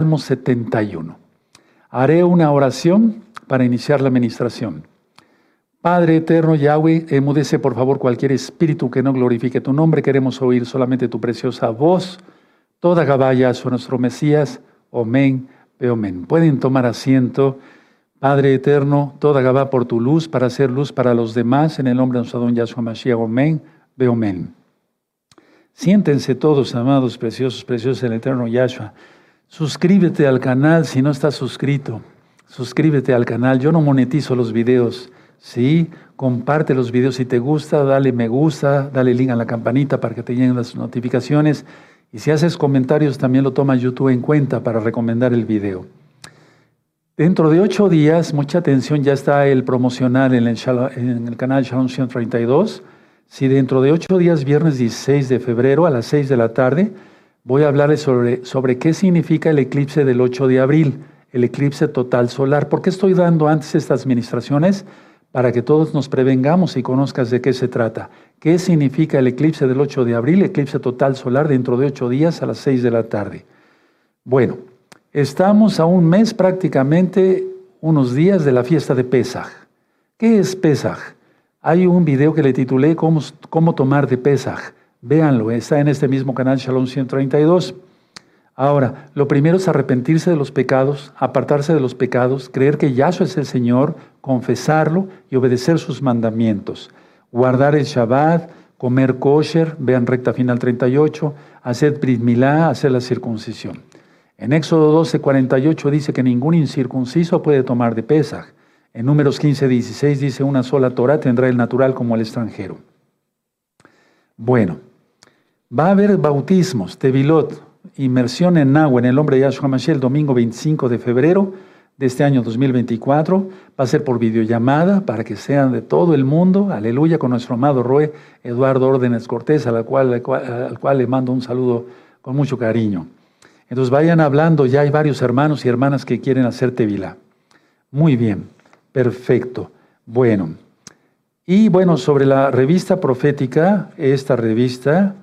Salmo 71. Haré una oración para iniciar la administración. Padre eterno Yahweh, emudece por favor cualquier espíritu que no glorifique tu nombre. Queremos oír solamente tu preciosa voz. Toda Gabaya a nuestro Mesías. Amén. Amén. Pueden tomar asiento. Padre eterno, toda Gabá por tu luz para hacer luz para los demás. En el nombre de nuestro don Yahshua Mashiach. Amén. Amén. Siéntense todos, amados, preciosos, preciosos, el eterno Yahshua. Suscríbete al canal si no estás suscrito. Suscríbete al canal. Yo no monetizo los videos. Sí, comparte los videos si te gusta, dale me gusta, dale link a la campanita para que te lleguen las notificaciones. Y si haces comentarios, también lo toma YouTube en cuenta para recomendar el video. Dentro de ocho días, mucha atención, ya está el promocional en el, canal Shalom 132. Si dentro de ocho días, viernes 16 de febrero a las 6 de la tarde, voy a hablarles sobre, sobre qué significa el eclipse del 8 de abril, el eclipse total solar. ¿Por qué estoy dando antes estas administraciones? Para que todos nos prevengamos y conozcas de qué se trata. ¿Qué significa el eclipse del 8 de abril, eclipse total solar dentro de ocho días a las 6 de la tarde? Bueno, estamos a un mes prácticamente, unos días de la fiesta de Pesaj. ¿Qué es Pesaj? Hay un video que le titulé Cómo, cómo tomar de Pesaj. Véanlo, está en este mismo canal Shalom 132. Ahora, lo primero es arrepentirse de los pecados, apartarse de los pecados, creer que Yahshua es el Señor, confesarlo y obedecer sus mandamientos. Guardar el Shabbat, comer kosher, vean recta final 38, hacer Brit Milá, hacer la circuncisión. En Éxodo 12, 48 dice que ningún incircunciso puede tomar de Pesaj. En Números 15, 16 dice una sola Torah tendrá el natural como el extranjero. Bueno, Va a haber bautismos, tevilot, inmersión en agua en el nombre de Yahshua Mashiach el domingo 25 de febrero de este año 2024. Va a ser por videollamada para que sean de todo el mundo. Aleluya, con nuestro amado Roe Eduardo Órdenes Cortés, al cual, al cual le mando un saludo con mucho cariño. Entonces vayan hablando, ya hay varios hermanos y hermanas que quieren hacer tevilá. Muy bien, perfecto. Bueno, y bueno, sobre la revista profética, esta revista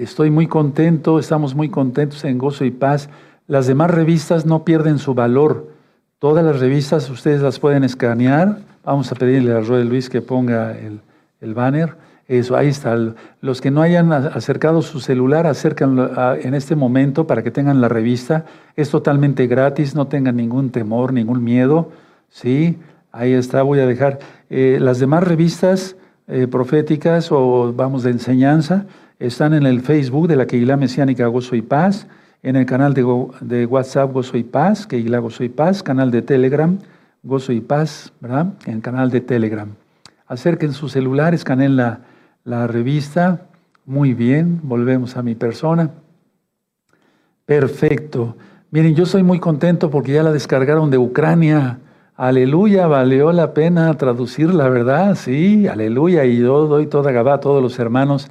Estoy muy contento, estamos muy contentos en Gozo y Paz. Las demás revistas no pierden su valor. Todas las revistas ustedes las pueden escanear. Vamos a pedirle a Roy Luis que ponga el, banner. Eso, ahí está. Los que no hayan acercado su celular, acércanlo en este momento para que tengan la revista. Es totalmente gratis, no tengan ningún temor, ningún miedo. ¿Sí? Ahí está, voy a dejar. Eh, las demás revistas eh, proféticas o vamos de enseñanza, están en el Facebook de la Keilah Mesiánica Gozo y Paz, en el canal de, WhatsApp Gozo y Paz, Keilah Gozo y Paz, canal de Telegram Gozo y Paz, ¿verdad? En el canal de Telegram. Acerquen sus celulares, escaneen la, la revista. Muy bien, volvemos a mi persona. Perfecto. Miren, yo soy muy contento porque ya la descargaron de Ucrania. Aleluya, valió la pena traducirla, ¿verdad? Sí, aleluya. Y yo doy toda gabá a todos los hermanos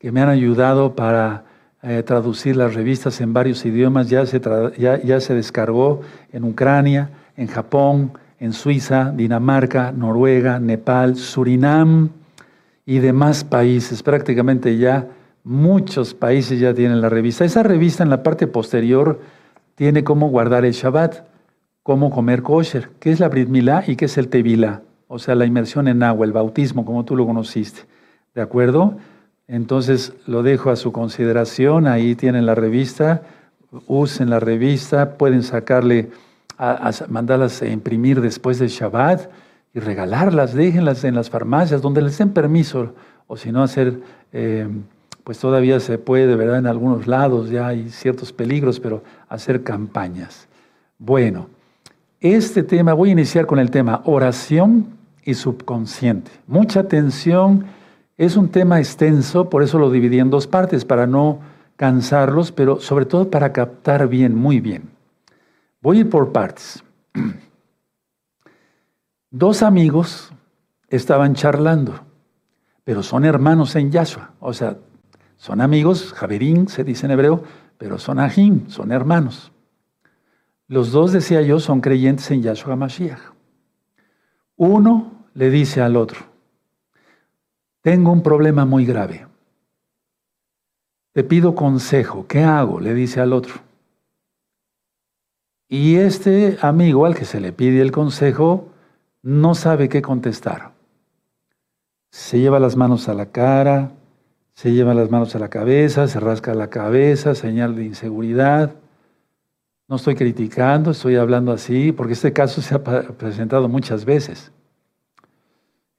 que me han ayudado para eh, traducir las revistas en varios idiomas. Ya se, ya, se descargó en Ucrania, en Japón, en Suiza, Dinamarca, Noruega, Nepal, Surinam y demás países. Prácticamente ya muchos países ya tienen la revista. Esa revista en la parte posterior tiene cómo guardar el Shabbat, cómo comer kosher, qué es la Brit Milá y qué es el Tevilá, o sea, la inmersión en agua, el bautismo, como tú lo conociste. ¿De acuerdo? Entonces lo dejo a su consideración, ahí tienen la revista, usen la revista, pueden sacarle, mandarlas a imprimir después de Shabbat y regalarlas, déjenlas en las farmacias donde les den permiso, o si no hacer, eh, pues todavía se puede, ¿verdad? En algunos lados ya hay ciertos peligros, pero hacer campañas. Bueno, este tema, voy a iniciar con el tema oración y subconsciente. Mucha atención es un tema extenso, por eso lo dividí en dos partes, para no cansarlos, pero sobre todo para captar bien, muy bien. Voy a ir por partes. Dos amigos estaban charlando, pero son hermanos en Yahshua. O sea, son amigos, Javerín se dice en hebreo, pero son Ajim, son hermanos. Los dos, decía yo, son creyentes en Yahshua Mashiach. Uno le dice al otro, tengo un problema muy grave. Te pido consejo. ¿Qué hago? Le dice al otro. Y este amigo al que se le pide el consejo no sabe qué contestar. Se lleva las manos a la cara, se lleva las manos a la cabeza, se rasca la cabeza, señal de inseguridad. No estoy criticando, estoy hablando así, porque este caso se ha presentado muchas veces.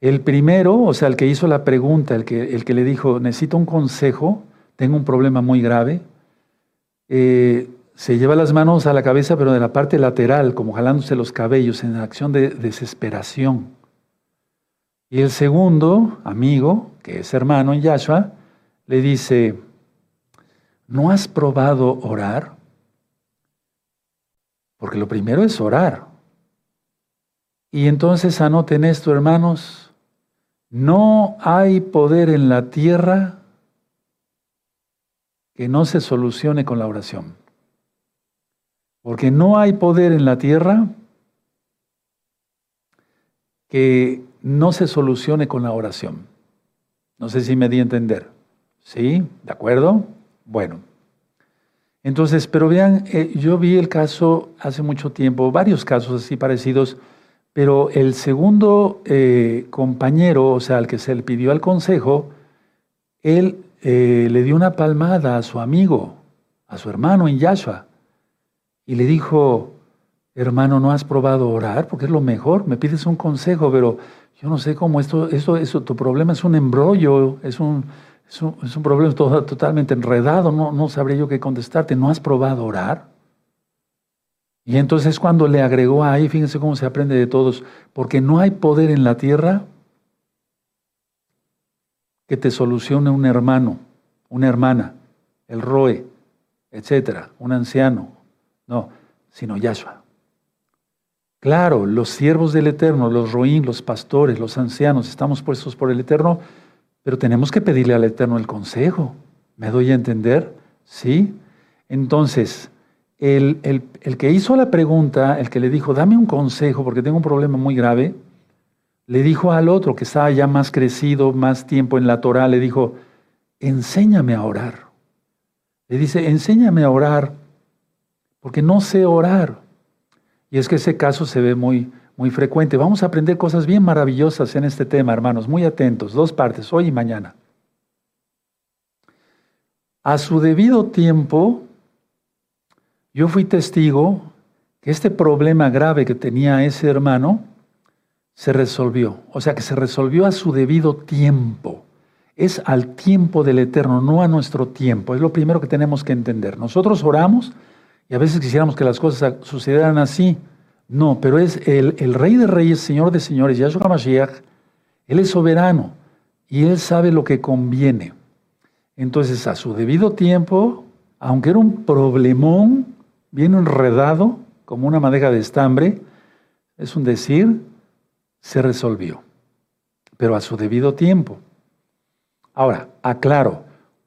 El primero, o sea, el que hizo la pregunta, el que, el que le dijo, necesito un consejo, tengo un problema muy grave, eh, se lleva las manos a la cabeza, pero de la parte lateral, como jalándose los cabellos en acción de desesperación. Y el segundo, amigo, que es hermano en Yahshua, le dice, ¿no has probado orar? Porque lo primero es orar. Y entonces anoten esto, hermanos, no hay poder en la tierra que no se solucione con la oración. Porque no hay poder en la tierra que no se solucione con la oración. No sé si me di a entender. ¿Sí? ¿De acuerdo? Bueno. Entonces, pero vean, eh, yo vi el caso hace mucho tiempo, varios casos así parecidos, pero el segundo eh, compañero, o sea, al que se le pidió al consejo, él eh, le dio una palmada a su amigo, a su hermano en Yahshua y le dijo, hermano, ¿no has probado orar? Porque es lo mejor, me pides un consejo, pero yo no sé cómo esto, esto, eso, tu problema es un embrollo, es un, es un, problema totalmente enredado, no, no yo qué contestarte, ¿no has probado orar? Y entonces cuando le agregó ahí, fíjense cómo se aprende de todos, porque no hay poder en la tierra que te solucione un hermano, una hermana, el roe, etcétera, un anciano, no, sino Yahshua. Claro, los siervos del Eterno, los roín, los pastores, los ancianos, estamos puestos por el Eterno, pero tenemos que pedirle al Eterno el consejo. ¿Me doy a entender? ¿Sí? Entonces, el, el, que hizo la pregunta, el que le dijo, dame un consejo porque tengo un problema muy grave, le dijo al otro que estaba ya más crecido, más tiempo en la Torah, le dijo, enséñame a orar. Le dice, enséñame a orar porque no sé orar. Y es que ese caso se ve muy, muy frecuente. Vamos a aprender cosas bien maravillosas en este tema, hermanos, muy atentos, dos partes, hoy y mañana. A su debido tiempo, yo fui testigo que este problema grave que tenía ese hermano se resolvió. O sea, que se resolvió a su debido tiempo. Es al tiempo del Eterno, no a nuestro tiempo. Es lo primero que tenemos que entender. Nosotros oramos y a veces quisiéramos que las cosas sucedieran así. No, pero es el, Rey de Reyes, Señor de Señores, Yahshua Mashiach. Él es soberano y Él sabe lo que conviene. Entonces, a su debido tiempo, aunque era un problemón bien enredado, como una madeja de estambre, es un decir, se resolvió. Pero a su debido tiempo. Ahora, aclaro,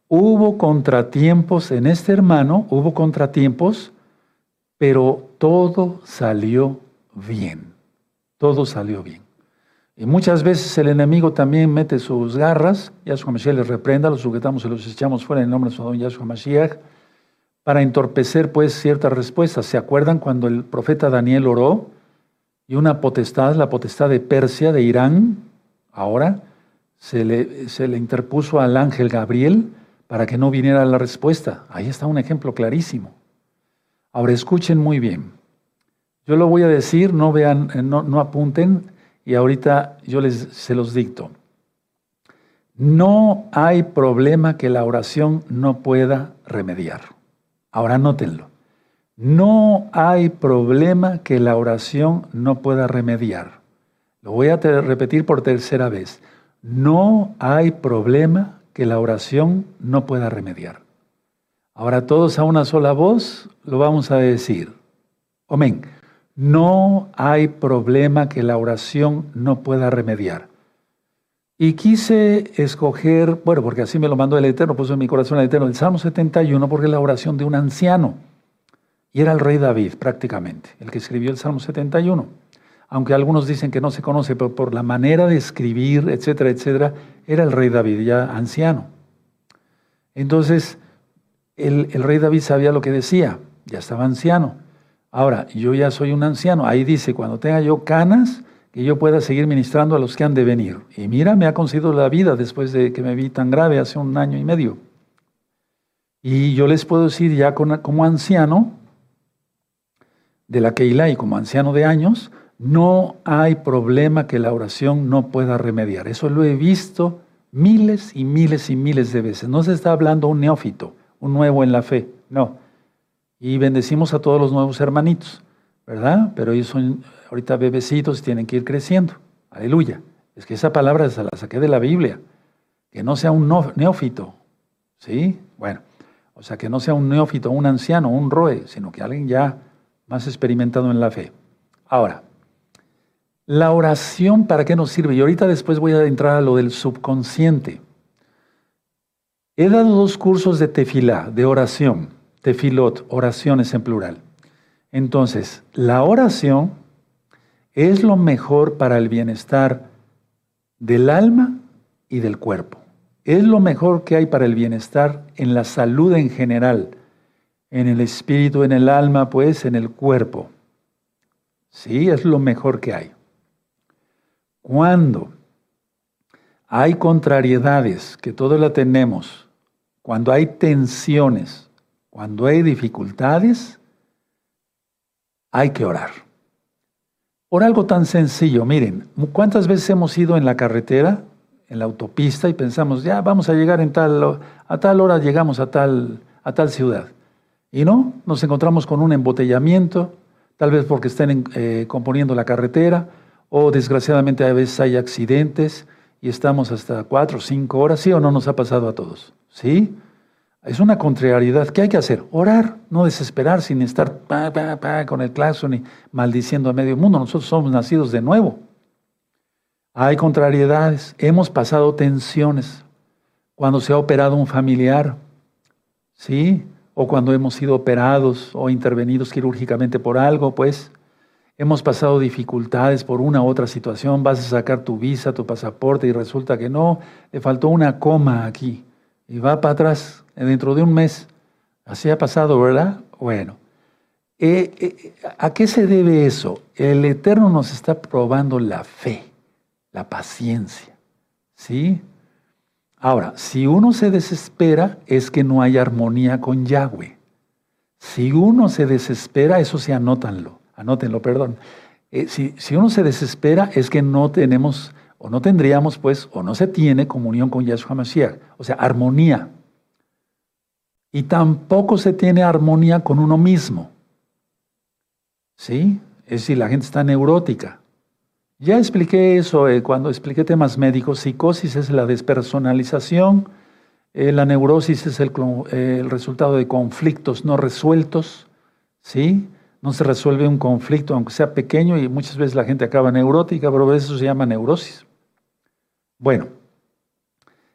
hubo contratiempos en este hermano, hubo contratiempos pero todo salió bien. Todo salió bien. Y muchas veces el enemigo también mete sus garras, Yahshua Mashiach les reprenda, los sujetamos y los echamos fuera en nombre de su don Yahshua Mashiach, para entorpecer pues ciertas respuestas. ¿Se acuerdan cuando el profeta Daniel oró y una potestad, la potestad de Persia, de Irán, ahora se le, interpuso al ángel Gabriel para que no viniera la respuesta? Ahí está un ejemplo clarísimo. Ahora escuchen muy bien. Yo lo voy a decir, no vean, eh, no, apunten y ahorita yo les se los dicto. No hay problema que la oración no pueda remediar. Ahora anótenlo. No hay problema que la oración no pueda remediar. Lo voy a repetir por tercera vez. No hay problema que la oración no pueda remediar. Ahora todos a una sola voz lo vamos a decir. Amén. No hay problema que la oración no pueda remediar. Y quise escoger, bueno, porque así me lo mandó el Eterno, puso en mi corazón el Eterno, el Salmo 71, porque es la oración de un anciano. Y era el rey David, prácticamente, el que escribió el Salmo 71. Aunque algunos dicen que no se conoce, pero por la manera de escribir, etcétera, etcétera, era el rey David, ya anciano. Entonces, el, rey David sabía lo que decía, ya estaba anciano. Ahora, yo ya soy un anciano. Ahí dice, cuando tenga yo canas, que yo pueda seguir ministrando a los que han de venir. Y mira, me ha concedido la vida después de que me vi tan grave hace un año y medio. Y yo les puedo decir ya como anciano de la Keilah y como anciano de años, no hay problema que la oración no pueda remediar. Eso lo he visto miles y miles y miles de veces. No se está hablando un neófito, un nuevo en la fe, no. Y bendecimos a todos los nuevos hermanitos, ¿verdad? Pero ellos son ahorita bebecitos y tienen que ir creciendo. Aleluya. Es que esa palabra se la saqué de la Biblia. Que no sea un neófito. ¿Sí? Bueno, o sea, que no sea un neófito, un anciano, un roe, sino que alguien ya más experimentado en la fe. Ahora, la oración, ¿para qué nos sirve? Y ahorita después voy a entrar a lo del subconsciente. He dado dos cursos de tefilá, de oración, tefilot, oraciones en plural. Entonces, la oración es lo mejor para el bienestar del alma y del cuerpo. Es lo mejor que hay para el bienestar en la salud en general, en el espíritu, en el alma, pues en el cuerpo. Sí, es lo mejor que hay. Cuando hay contrariedades, que todos la tenemos, cuando hay tensiones, cuando hay dificultades, hay que orar. Por algo tan sencillo, miren, ¿cuántas veces hemos ido en la carretera en la autopista y pensamos, ya vamos a llegar en tal, a tal hora llegamos a tal, a tal ciudad. Y no, nos encontramos con un embotellamiento, tal vez porque estén eh, componiendo la carretera, o desgraciadamente a veces hay accidentes y estamos hasta cuatro o cinco horas, ¿sí o no nos ha pasado a todos? ¿Sí? Es una contrariedad. ¿Qué hay que hacer? Orar, no desesperar sin estar pa, pa, pa, con el claxon y maldiciendo a medio mundo. Nosotros somos nacidos de nuevo. Hay contrariedades, hemos pasado tensiones. Cuando se ha operado un familiar, ¿sí? O cuando hemos sido operados o intervenidos quirúrgicamente por algo, pues hemos pasado dificultades por una u otra situación. Vas a sacar tu visa, tu pasaporte y resulta que no, le faltó una coma aquí y va para atrás dentro de un mes. Así ha pasado, ¿verdad? Bueno. Eh, eh, ¿A qué se debe eso? El Eterno nos está probando la fe la paciencia. ¿Sí? Ahora, si uno se desespera, es que no hay armonía con Yahweh. Si uno se desespera, eso sí, anótanlo, anótenlo, perdón. Eh, si, si, uno se desespera, es que no tenemos, o no tendríamos, pues, o no se tiene comunión con Yahshua Mashiach, o sea, armonía. Y tampoco se tiene armonía con uno mismo. ¿Sí? Es decir, la gente está neurótica. Ya expliqué eso eh, cuando expliqué temas médicos. Psicosis es la despersonalización, eh, la neurosis es el, eh, el, resultado de conflictos no resueltos, ¿sí? No se resuelve un conflicto, aunque sea pequeño, y muchas veces la gente acaba neurótica, pero eso se llama neurosis. Bueno,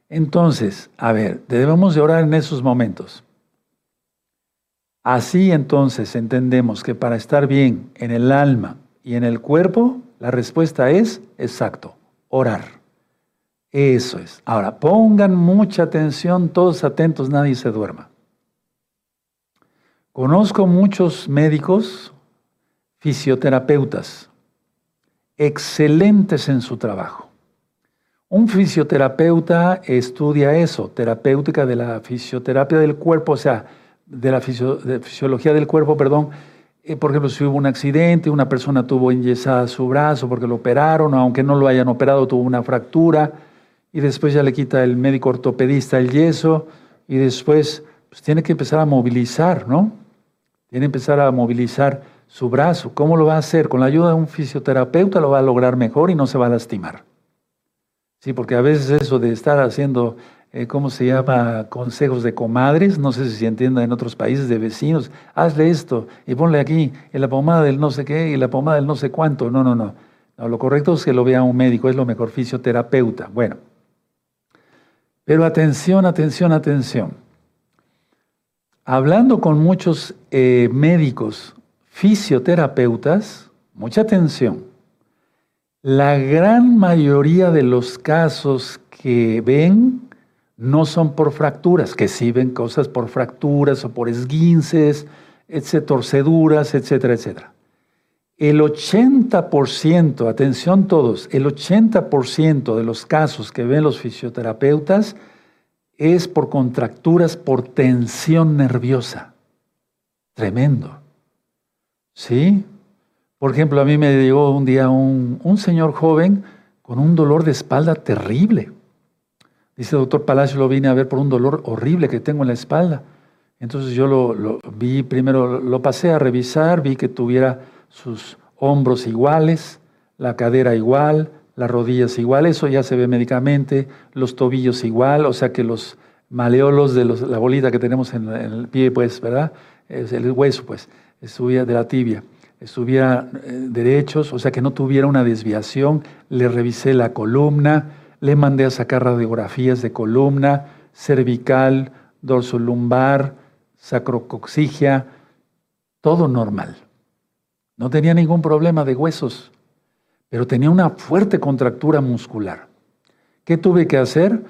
entonces, a ver, debemos de orar en esos momentos. Así entonces entendemos que para estar bien en el alma y en el cuerpo, la respuesta es exacto, orar. Eso es. Ahora, pongan mucha atención, todos atentos, nadie se duerma. Conozco muchos médicos, fisioterapeutas, excelentes en su trabajo. Un fisioterapeuta estudia eso, terapéutica de la fisioterapia del cuerpo, o sea, de la fisiología del cuerpo, perdón, eh, por ejemplo, si hubo un accidente, una persona tuvo enyesada su brazo porque lo operaron, aunque no lo hayan operado, tuvo una fractura, y después ya le quita el médico ortopedista el yeso, y después pues, tiene que empezar a movilizar, ¿no? Tiene que empezar a movilizar su brazo. ¿Cómo lo va a hacer? Con la ayuda de un fisioterapeuta lo va a lograr mejor y no se va a lastimar. Sí, porque a veces eso de estar haciendo eh, ¿cómo se llama? Consejos de comadres, no sé si se entienda en otros países de vecinos, hazle esto y ponle aquí en la pomada del no sé qué y la pomada del no sé cuánto. No, no, no. no lo correcto es que lo vea un médico, es lo mejor, fisioterapeuta. Bueno, pero atención, atención, atención. Hablando con muchos eh, médicos, fisioterapeutas, mucha atención. La gran mayoría de los casos que ven no son por fracturas, que sí ven cosas por fracturas o por esguinces, etc., torceduras, etcétera, etcétera. El 80%, atención todos, el 80% de los casos que ven los fisioterapeutas es por contracturas por tensión nerviosa. Tremendo. ¿Sí? Por ejemplo, a mí me llegó un día un, señor joven con un dolor de espalda terrible. Dice, doctor Palacio, lo vine a ver por un dolor horrible que tengo en la espalda. Entonces yo lo, vi, primero lo pasé a revisar, vi que tuviera sus hombros iguales, la cadera igual, las rodillas igual, eso ya se ve médicamente, los tobillos igual, o sea que los maleolos de la bolita que tenemos en, el pie, pues, ¿verdad? Es el hueso, pues, subía de la tibia, estuviera eh, derechos, o sea que no tuviera una desviación, le revisé la columna, le mandé a sacar radiografías de columna, cervical, dorso lumbar, sacrocoxigia, todo normal. No tenía ningún problema de huesos, pero tenía una fuerte contractura muscular. ¿Qué tuve que hacer?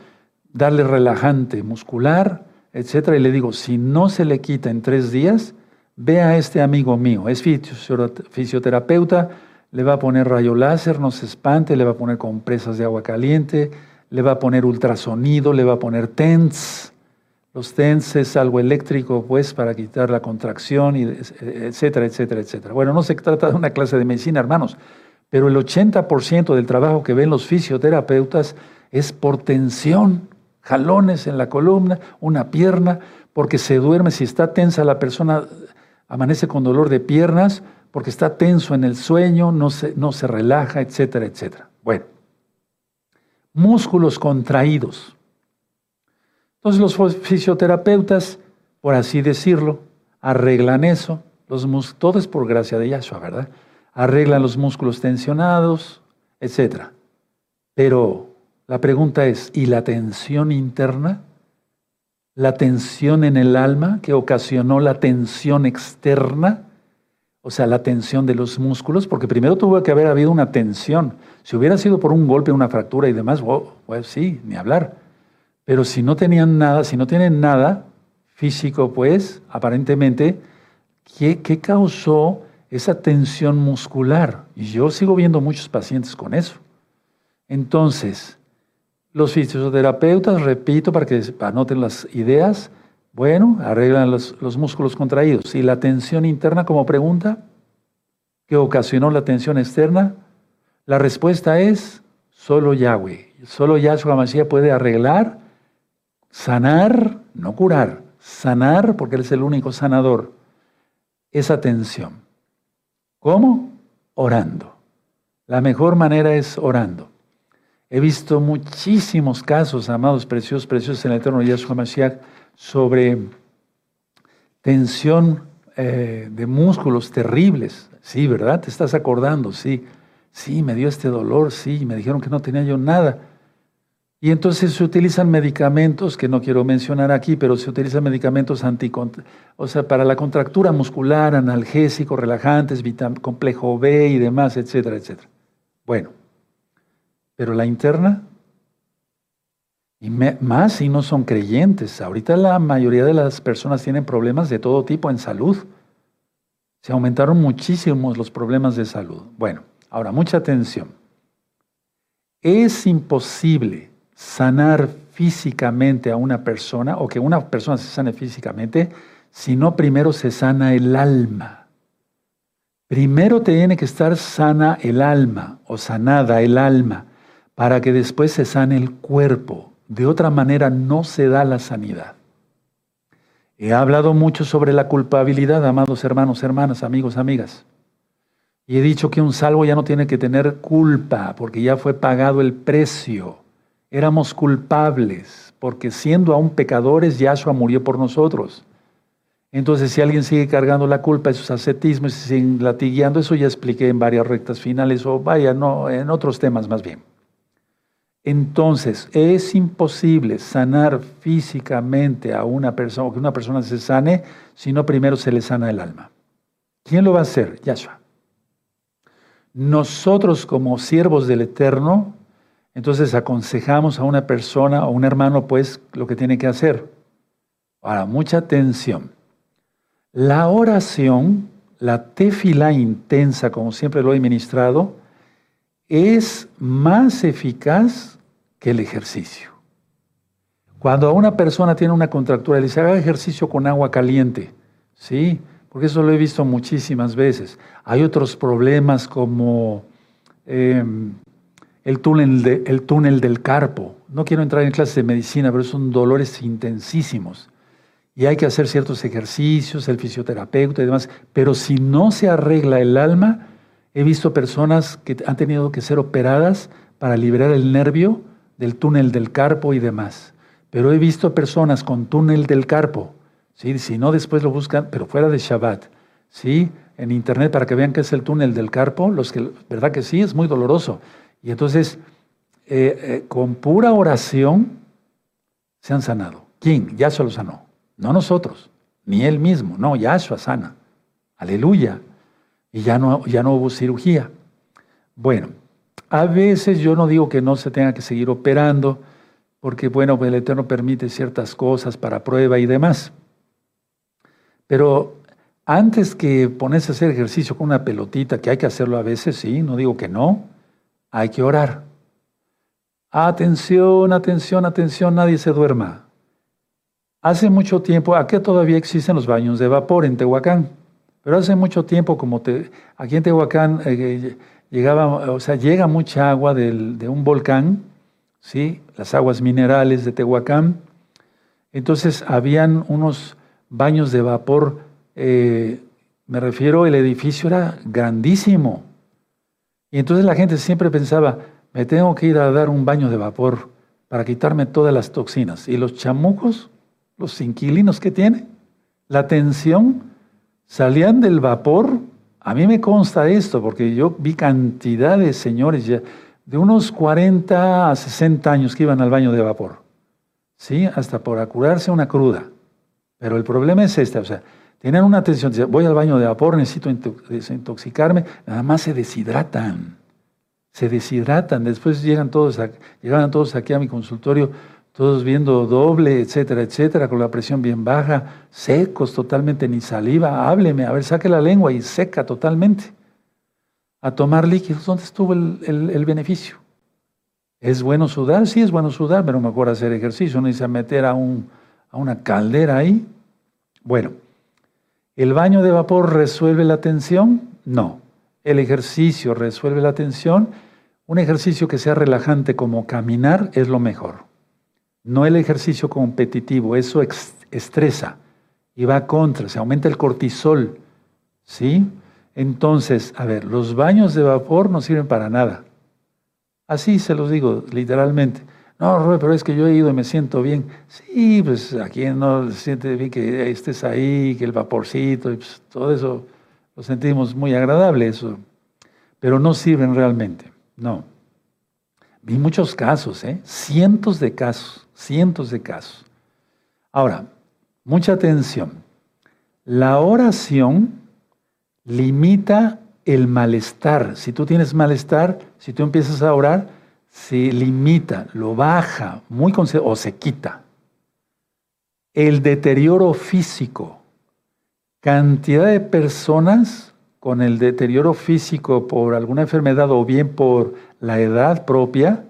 Darle relajante muscular, etcétera, y le digo, si no se le quita en tres días, ve a este amigo mío, es fisioterapeuta, le va a poner rayo láser, no se espante, le va a poner compresas de agua caliente, le va a poner ultrasonido, le va a poner TENS, los TENS es algo eléctrico, pues, para quitar la contracción, y etcétera, etcétera, etcétera. Bueno, no se trata de una clase de medicina, hermanos, pero el 80% del trabajo que ven los fisioterapeutas es por tensión, jalones en la columna, una pierna, porque se duerme, si está tensa la persona, amanece con dolor de piernas, porque está tenso en el sueño, no se, no se relaja, etcétera, etcétera. Bueno, músculos contraídos. Entonces los fisioterapeutas, por así decirlo, arreglan eso. Los todo es por gracia de Yahshua, ¿verdad? Arreglan los músculos tensionados, etc. Pero la pregunta es, ¿y la tensión interna? ¿La tensión en el alma que ocasionó la tensión externa? O sea, la tensión de los músculos, porque primero tuvo que haber habido una tensión. Si hubiera sido por un golpe, una fractura y demás, pues sí, ni hablar. Pero si no tenían nada, si no tienen nada físico, pues aparentemente, ¿qué, qué causó esa tensión muscular? Y yo sigo viendo muchos pacientes con eso. Entonces, los fisioterapeutas, repito, para que anoten las ideas, bueno, arreglan los, los, músculos contraídos. ¿Y la tensión interna como pregunta? ¿Qué ocasionó la tensión externa? La respuesta es solo Yahweh. Solo Yahshua Mashiach puede arreglar sanar, no curar, sanar, porque Él es el único sanador, esa tensión. ¿Cómo? Orando. La mejor manera es orando. He visto muchísimos casos, amados, preciosos, preciosos en el eterno Yahshua Mashiach, sobre tensión eh, de músculos terribles. Sí, ¿verdad? Te estás acordando, sí. Sí, me dio este dolor, sí, me dijeron que no tenía yo nada. Y entonces se utilizan medicamentos, que no quiero mencionar aquí, pero se utilizan medicamentos anti, o sea, para la contractura muscular, analgésicos, relajantes, complejo B y demás, etcétera, etcétera. Bueno, pero la interna, y más si no son creyentes. Ahorita la mayoría de las personas tienen problemas de todo tipo en salud. Se aumentaron muchísimos los problemas de salud. Bueno, ahora mucha atención. Es imposible sanar físicamente a una persona o que una persona se sane físicamente, sino primero se sana el alma. Primero tiene que estar sana el alma o sanada el alma para que después se sane el cuerpo. De otra manera no se da la sanidad. He hablado mucho sobre la culpabilidad, amados hermanos, hermanas, amigos, amigas. Y he dicho que un salvo ya no tiene que tener culpa porque ya fue pagado el precio éramos culpables, porque siendo aún pecadores, Yahshua murió por nosotros. Entonces, si alguien sigue cargando la culpa de sus ascetismos y sigue latigueando, eso ya expliqué en varias rectas finales, o vaya, no, en otros temas más bien. Entonces, es imposible sanar físicamente a una persona, o que una persona se sane, si no primero se le sana el alma. ¿Quién lo va a hacer? Yahshua. Nosotros como siervos del Eterno entonces aconsejamos a una persona o un hermano, pues, lo que tiene que hacer. Ahora, mucha atención. La oración, la tefila intensa, como siempre lo he ministrado, es más eficaz que el ejercicio. Cuando una persona tiene una contractura, le dice, haga ejercicio con agua caliente, ¿sí? Porque eso lo he visto muchísimas veces. Hay otros problemas como em, el, túnel el túnel del carpo. No quiero entrar en clases de medicina, pero son dolores intensísimos. Y hay que hacer ciertos ejercicios, el fisioterapeuta y demás. Pero si no se arregla el alma, he visto personas que han tenido que ser operadas para liberar el nervio del túnel del carpo y demás. Pero he visto personas con túnel del carpo, ¿sí? si no después lo buscan, pero fuera de Shabbat, ¿sí? en internet para que vean qué es el túnel del carpo, los que, verdad que sí, es muy doloroso. Y entonces, eh, eh, con pura oración, se han sanado. ¿Quién? Yahshua lo sanó. No nosotros, ni él mismo. No, Yahshua sana. Aleluya. Y ya no, ya no hubo cirugía. Bueno, a veces yo no digo que no se tenga que seguir operando, porque bueno, pues el Eterno permite ciertas cosas para prueba y demás. Pero antes que ponerse a hacer ejercicio con una pelotita, que hay que hacerlo a veces, sí, no digo que no, hay que orar. Atención, atención, atención, nadie se duerma. Hace mucho tiempo, aquí todavía existen los baños de vapor en Tehuacán, pero hace mucho tiempo, como te, aquí en Tehuacán eh, llegaba, o sea, llega mucha agua de un volcán, ¿sí? las aguas minerales de Tehuacán, entonces habían unos baños de vapor, eh, me refiero, el edificio era grandísimo, y entonces la gente siempre pensaba, me tengo que ir a dar un baño de vapor para quitarme todas las toxinas. Y los chamucos, los inquilinos que tiene, la tensión, salían del vapor. A mí me consta esto, porque yo vi cantidad de señores de unos 40 a 60 años que iban al baño de vapor. ¿Sí? Hasta por curarse una cruda. Pero el problema es este, o sea, tienen una tensión, voy al baño de vapor, necesito desintoxicarme, nada más se deshidratan, se deshidratan, después llegan todos, todos aquí a mi consultorio, todos viendo doble, etcétera, etcétera, con la presión bien baja, secos totalmente, ni saliva, hábleme, a ver, saque la lengua y seca totalmente. A tomar líquidos, ¿dónde estuvo el, beneficio? ¿Es bueno sudar? Sí, es bueno sudar, pero mejor hacer ejercicio, no dice meter a, un, a una caldera ahí. Bueno, ¿El baño de vapor resuelve la tensión? No. ¿El ejercicio resuelve la tensión? Un ejercicio que sea relajante como caminar es lo mejor. No el ejercicio competitivo, eso estresa y va contra, se aumenta el cortisol. ¿Sí? Entonces, a ver, los baños de vapor no sirven para nada. Así se los digo literalmente. No, Rubén, pero es que yo he ido y me siento bien. Sí, pues aquí no se siente bien que estés ahí, que el vaporcito, y pues, todo eso lo sentimos muy agradable, eso. Pero no sirven realmente, no. Vi muchos casos, ¿eh? cientos de casos, cientos de casos. Ahora, mucha atención. La oración limita el malestar. Si tú tienes malestar, si tú empiezas a orar, se limita, lo baja, muy o se quita. El deterioro físico. Cantidad de personas con el deterioro físico por alguna enfermedad o bien por la edad propia,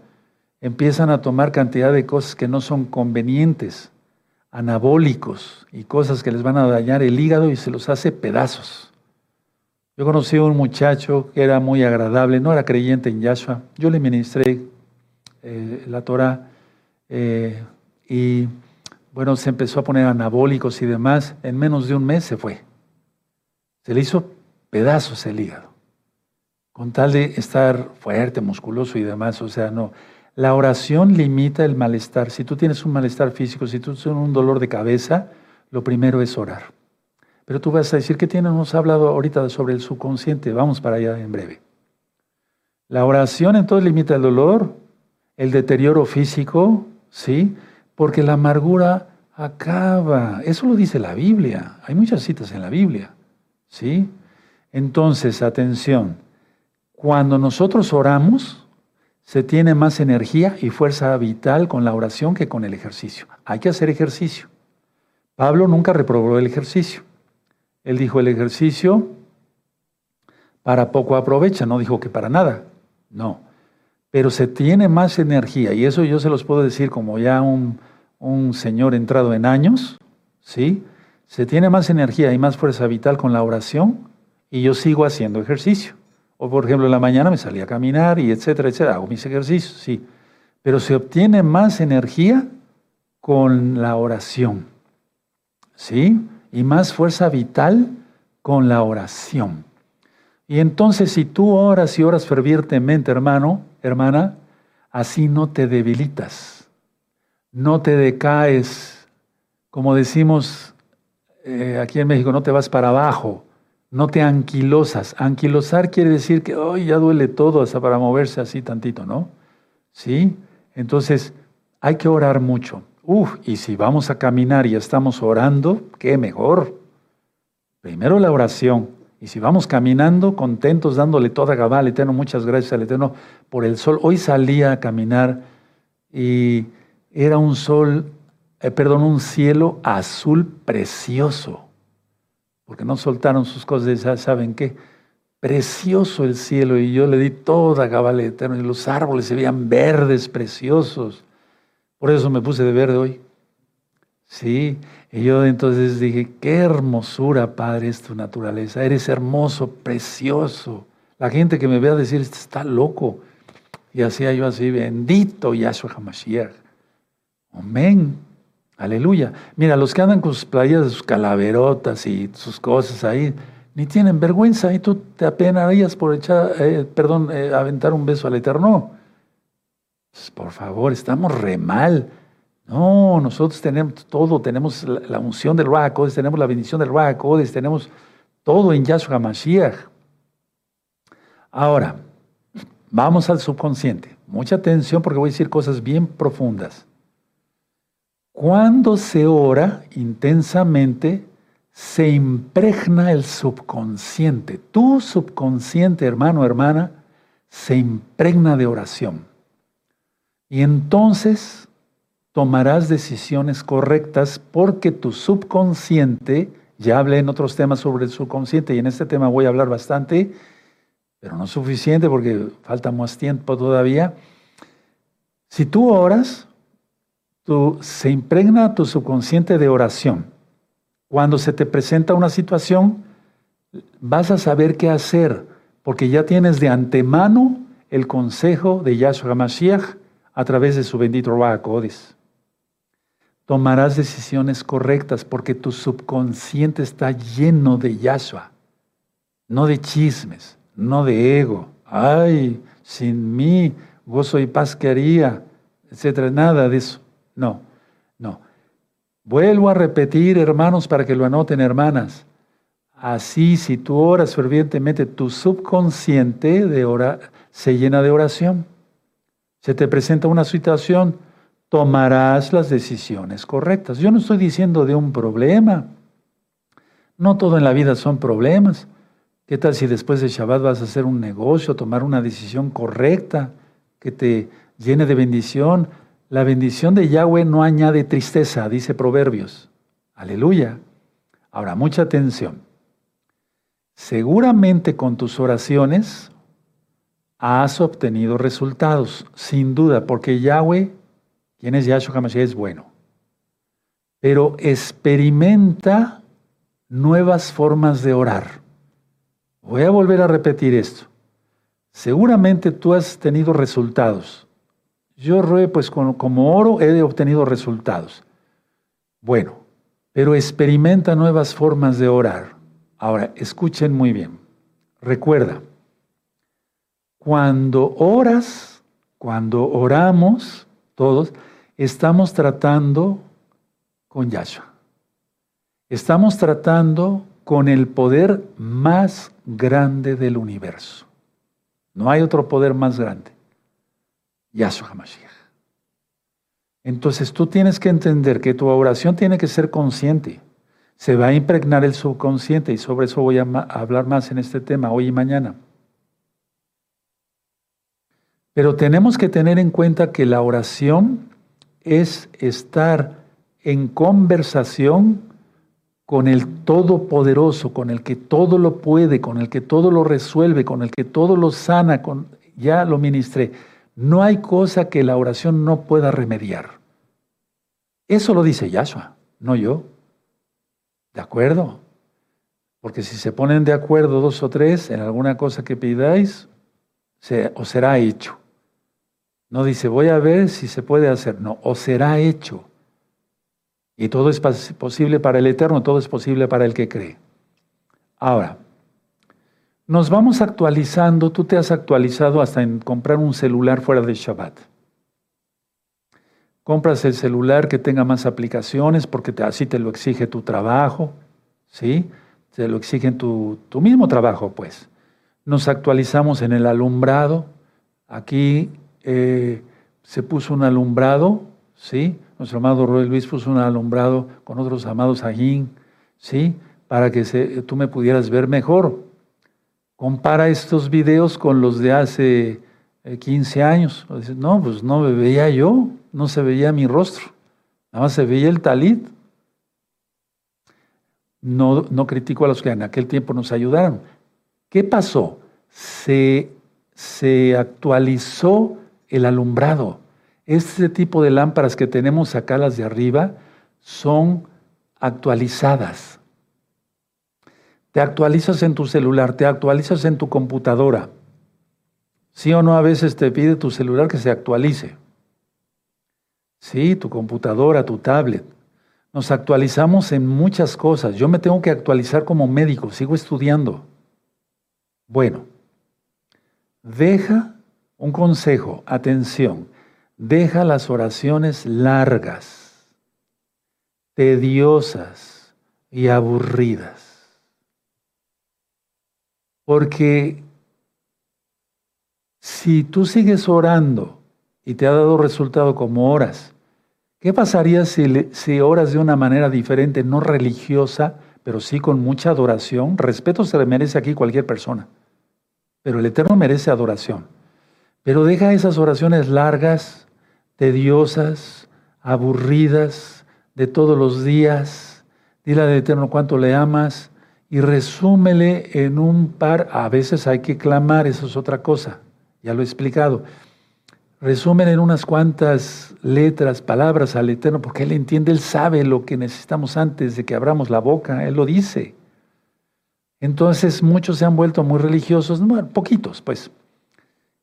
empiezan a tomar cantidad de cosas que no son convenientes, anabólicos y cosas que les van a dañar el hígado y se los hace pedazos. Yo conocí a un muchacho que era muy agradable, no era creyente en Yahshua. Yo le ministré eh, la Torah eh, y bueno, se empezó a poner anabólicos y demás. En menos de un mes se fue. Se le hizo pedazos el hígado. Con tal de estar fuerte, musculoso y demás. O sea, no. La oración limita el malestar. Si tú tienes un malestar físico, si tú tienes un dolor de cabeza, lo primero es orar. Pero tú vas a decir que tiene, hemos hablado ahorita sobre el subconsciente, vamos para allá en breve. La oración entonces limita el dolor, el deterioro físico, ¿sí? Porque la amargura acaba. Eso lo dice la Biblia. Hay muchas citas en la Biblia, ¿sí? Entonces, atención, cuando nosotros oramos, se tiene más energía y fuerza vital con la oración que con el ejercicio. Hay que hacer ejercicio. Pablo nunca reprobó el ejercicio. Él dijo el ejercicio para poco aprovecha, no dijo que para nada, no. Pero se tiene más energía, y eso yo se los puedo decir como ya un, un señor entrado en años, ¿sí? Se tiene más energía y más fuerza vital con la oración y yo sigo haciendo ejercicio. O por ejemplo, en la mañana me salí a caminar y etcétera, etcétera. Hago mis ejercicios, sí. Pero se obtiene más energía con la oración. ¿Sí? Y más fuerza vital con la oración. Y entonces si tú oras y oras fervientemente, hermano, hermana, así no te debilitas, no te decaes, como decimos eh, aquí en México, no te vas para abajo, no te anquilosas. Anquilosar quiere decir que hoy ya duele todo hasta para moverse así tantito, ¿no? ¿Sí? Entonces, hay que orar mucho. Uf, y si vamos a caminar y estamos orando, qué mejor. Primero la oración. Y si vamos caminando, contentos, dándole toda gabá al Eterno, muchas gracias al Eterno por el sol. Hoy salía a caminar y era un sol, eh, perdón, un cielo azul precioso porque no soltaron sus cosas, ya saben qué, precioso el cielo y yo le di toda cabal eterno y los árboles se veían verdes, preciosos. Por eso me puse de verde hoy. Sí, y yo entonces dije, qué hermosura, Padre, es tu naturaleza. Eres hermoso, precioso. La gente que me vea decir, este está loco. Y hacía yo así, bendito Yahshua HaMashiach. Amén. Aleluya. Mira, los que andan con sus playas sus calaverotas y sus cosas ahí, ni tienen vergüenza y tú te apenarías por echar, eh, perdón, eh, aventar un beso al Eterno. Pues, por favor, estamos re mal. No, nosotros tenemos todo, tenemos la, unción del Ruach tenemos la bendición del Ruach tenemos todo en Yahshua Mashiach. Ahora, vamos al subconsciente. Mucha atención porque voy a decir cosas bien profundas. Cuando se ora intensamente, se impregna el subconsciente. Tu subconsciente, hermano, hermana, se impregna de oración. Y entonces tomarás decisiones correctas porque tu subconsciente, ya hablé en otros temas sobre el subconsciente y en este tema voy a hablar bastante, pero no suficiente porque falta más tiempo todavía. Si tú oras, se impregna tu subconsciente de oración. Cuando se te presenta una situación, vas a saber qué hacer, porque ya tienes de antemano el consejo de Yahshua Mashiach a través de su bendito Ruach Tomarás decisiones correctas porque tu subconsciente está lleno de Yahshua, no de chismes, no de ego. Ay, sin mí, gozo y paz que haría, etcétera, nada de eso. No, no. Vuelvo a repetir, hermanos, para que lo anoten, hermanas. Así, si tú oras fervientemente, tu subconsciente de se llena de oración. Se te presenta una situación, tomarás las decisiones correctas. Yo no estoy diciendo de un problema. No todo en la vida son problemas. ¿Qué tal si después de Shabbat vas a hacer un negocio, tomar una decisión correcta que te llene de bendición? La bendición de Yahweh no añade tristeza, dice Proverbios. Aleluya. Ahora, mucha atención. Seguramente con tus oraciones has obtenido resultados, sin duda, porque Yahweh, quien es Yahshua HaMashiach, es bueno. Pero experimenta nuevas formas de orar. Voy a volver a repetir esto. Seguramente tú has tenido resultados. Yo roé, pues como oro he obtenido resultados. Bueno, pero experimenta nuevas formas de orar. Ahora, escuchen muy bien. Recuerda, cuando oras, cuando oramos, todos, estamos tratando con Yahshua. Estamos tratando con el poder más grande del universo. No hay otro poder más grande. Yahshua HaMashiach. Entonces tú tienes que entender que tu oración tiene que ser consciente. Se va a impregnar el subconsciente y sobre eso voy a hablar más en este tema hoy y mañana. Pero tenemos que tener en cuenta que la oración es estar en conversación con el Todopoderoso, con el que todo lo puede, con el que todo lo resuelve, con el que todo lo sana, con, ya lo ministré. No hay cosa que la oración no pueda remediar. Eso lo dice Yahshua, no yo. ¿De acuerdo? Porque si se ponen de acuerdo dos o tres en alguna cosa que pidáis, se, os será hecho. No dice, voy a ver si se puede hacer. No, os será hecho. Y todo es posible para el Eterno, todo es posible para el que cree. Ahora, nos vamos actualizando, tú te has actualizado hasta en comprar un celular fuera de Shabbat. Compras el celular que tenga más aplicaciones porque así te lo exige tu trabajo, ¿sí? Te lo exige tu, tu mismo trabajo, pues. Nos actualizamos en el alumbrado. Aquí eh, se puso un alumbrado, ¿sí? Nuestro amado Roy Luis puso un alumbrado con otros amados allí, ¿sí? Para que tú me pudieras ver mejor. Compara estos videos con los de hace 15 eh, años. no, pues no me veía yo, no se veía mi rostro, nada más se veía el talit. No, no critico a los que en aquel tiempo nos ayudaron. ¿Qué pasó? Se, se actualizó el alumbrado. Este tipo de lámparas que tenemos acá, las de arriba, son actualizadas. Te actualizas en tu celular, te actualizas en tu computadora. Sí o no, a veces te pide tu celular que se actualice. Sí, tu computadora, tu tablet. Nos actualizamos en muchas cosas. Yo me tengo que actualizar como médico, sigo estudiando. Bueno, deja un consejo, atención, deja las oraciones largas, tediosas y aburridas. Porque si tú sigues orando y te ha dado resultado como oras, ¿qué pasaría si, oras de una manera diferente, no religiosa, pero sí con mucha adoración? Respeto se le merece aquí cualquier persona, pero el Eterno merece adoración. Pero deja esas oraciones largas, tediosas, aburridas, de todos los días. Dile al Eterno cuánto le amas y resúmele en un par. A veces hay que clamar, eso es otra cosa ya lo he explicado. Resumen en unas cuantas letras, palabras al Eterno, porque Él entiende, Él sabe lo que necesitamos antes de que abramos la boca, Él lo dice. Entonces muchos se han vuelto muy religiosos, poquitos pues.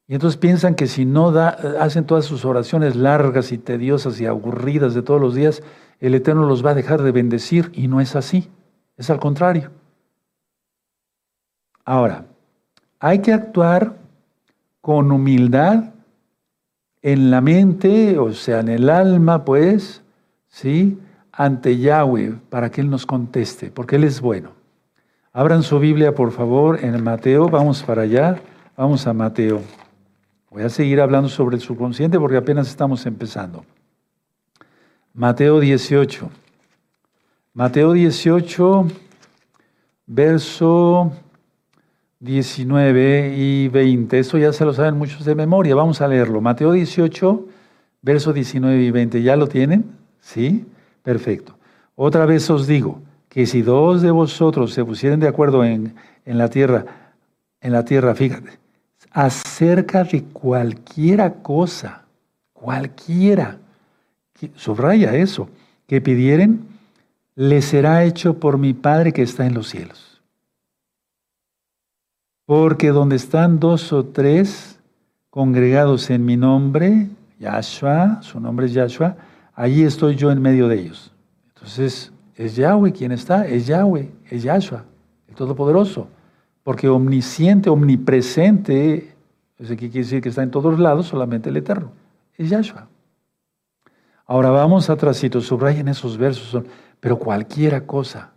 Y entonces piensan que si no da, hacen todas sus oraciones largas y tediosas y aburridas de todos los días, el Eterno los va a dejar de bendecir y no es así, es al contrario. Ahora, hay que actuar con humildad en la mente, o sea, en el alma, pues, ¿sí? Ante Yahweh, para que Él nos conteste, porque Él es bueno. Abran su Biblia, por favor, en Mateo, vamos para allá, vamos a Mateo. Voy a seguir hablando sobre el subconsciente porque apenas estamos empezando. Mateo 18. Mateo 18, verso 19 y 20. Eso ya se lo saben muchos de memoria. Vamos a leerlo. Mateo 18, verso 19 y 20. ¿Ya lo tienen? ¿Sí? Perfecto. Otra vez os digo que si dos de vosotros se pusieren de acuerdo en, en la tierra, en la tierra, fíjate, acerca de cualquiera cosa, cualquiera, subraya eso, que pidieren, le será hecho por mi Padre que está en los cielos. Porque donde están dos o tres congregados en mi nombre, Yahshua, su nombre es Yahshua, allí estoy yo en medio de ellos. Entonces, es Yahweh quien está, es Yahweh, es Yahshua, el Todopoderoso. Porque omnisciente, omnipresente, eso quiere decir que está en todos lados, solamente el Eterno, es Yahshua. Ahora vamos atrásito, subrayen esos versos, pero cualquiera cosa.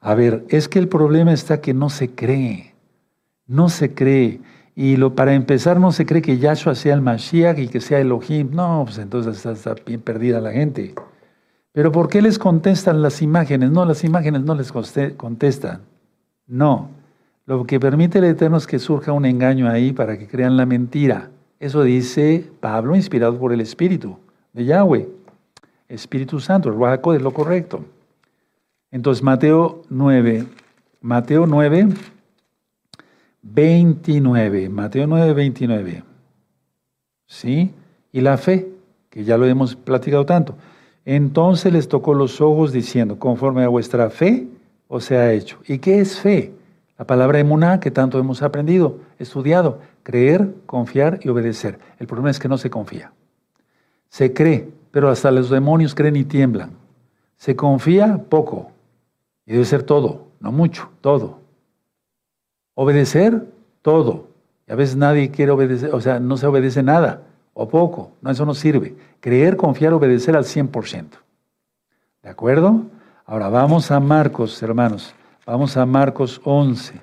A ver, es que el problema está que no se cree. No se cree. Y lo, para empezar, no se cree que Yahshua sea el Mashiach y que sea Elohim. No, pues entonces está, bien perdida la gente. Pero ¿por qué les contestan las imágenes? No, las imágenes no les contestan. No. Lo que permite el Eterno es que surja un engaño ahí para que crean la mentira. Eso dice Pablo, inspirado por el Espíritu de Yahweh. Espíritu Santo, el Ruajaco es lo correcto. Entonces, Mateo 9, Mateo 9, 29, Mateo 9, 29. ¿Sí? Y la fe, que ya lo hemos platicado tanto. Entonces les tocó los ojos diciendo, conforme a vuestra fe os ha hecho. ¿Y qué es fe? La palabra emuná que tanto hemos aprendido, estudiado, creer, confiar y obedecer. El problema es que no se confía. Se cree, pero hasta los demonios creen y tiemblan. Se confía poco. Y debe ser todo, no mucho, todo. Obedecer, todo. Y a veces nadie quiere obedecer, o sea, no se obedece nada o poco. No, eso no sirve. Creer, confiar, obedecer al 100%. ¿De acuerdo? Ahora vamos a Marcos, hermanos. Vamos a Marcos 11.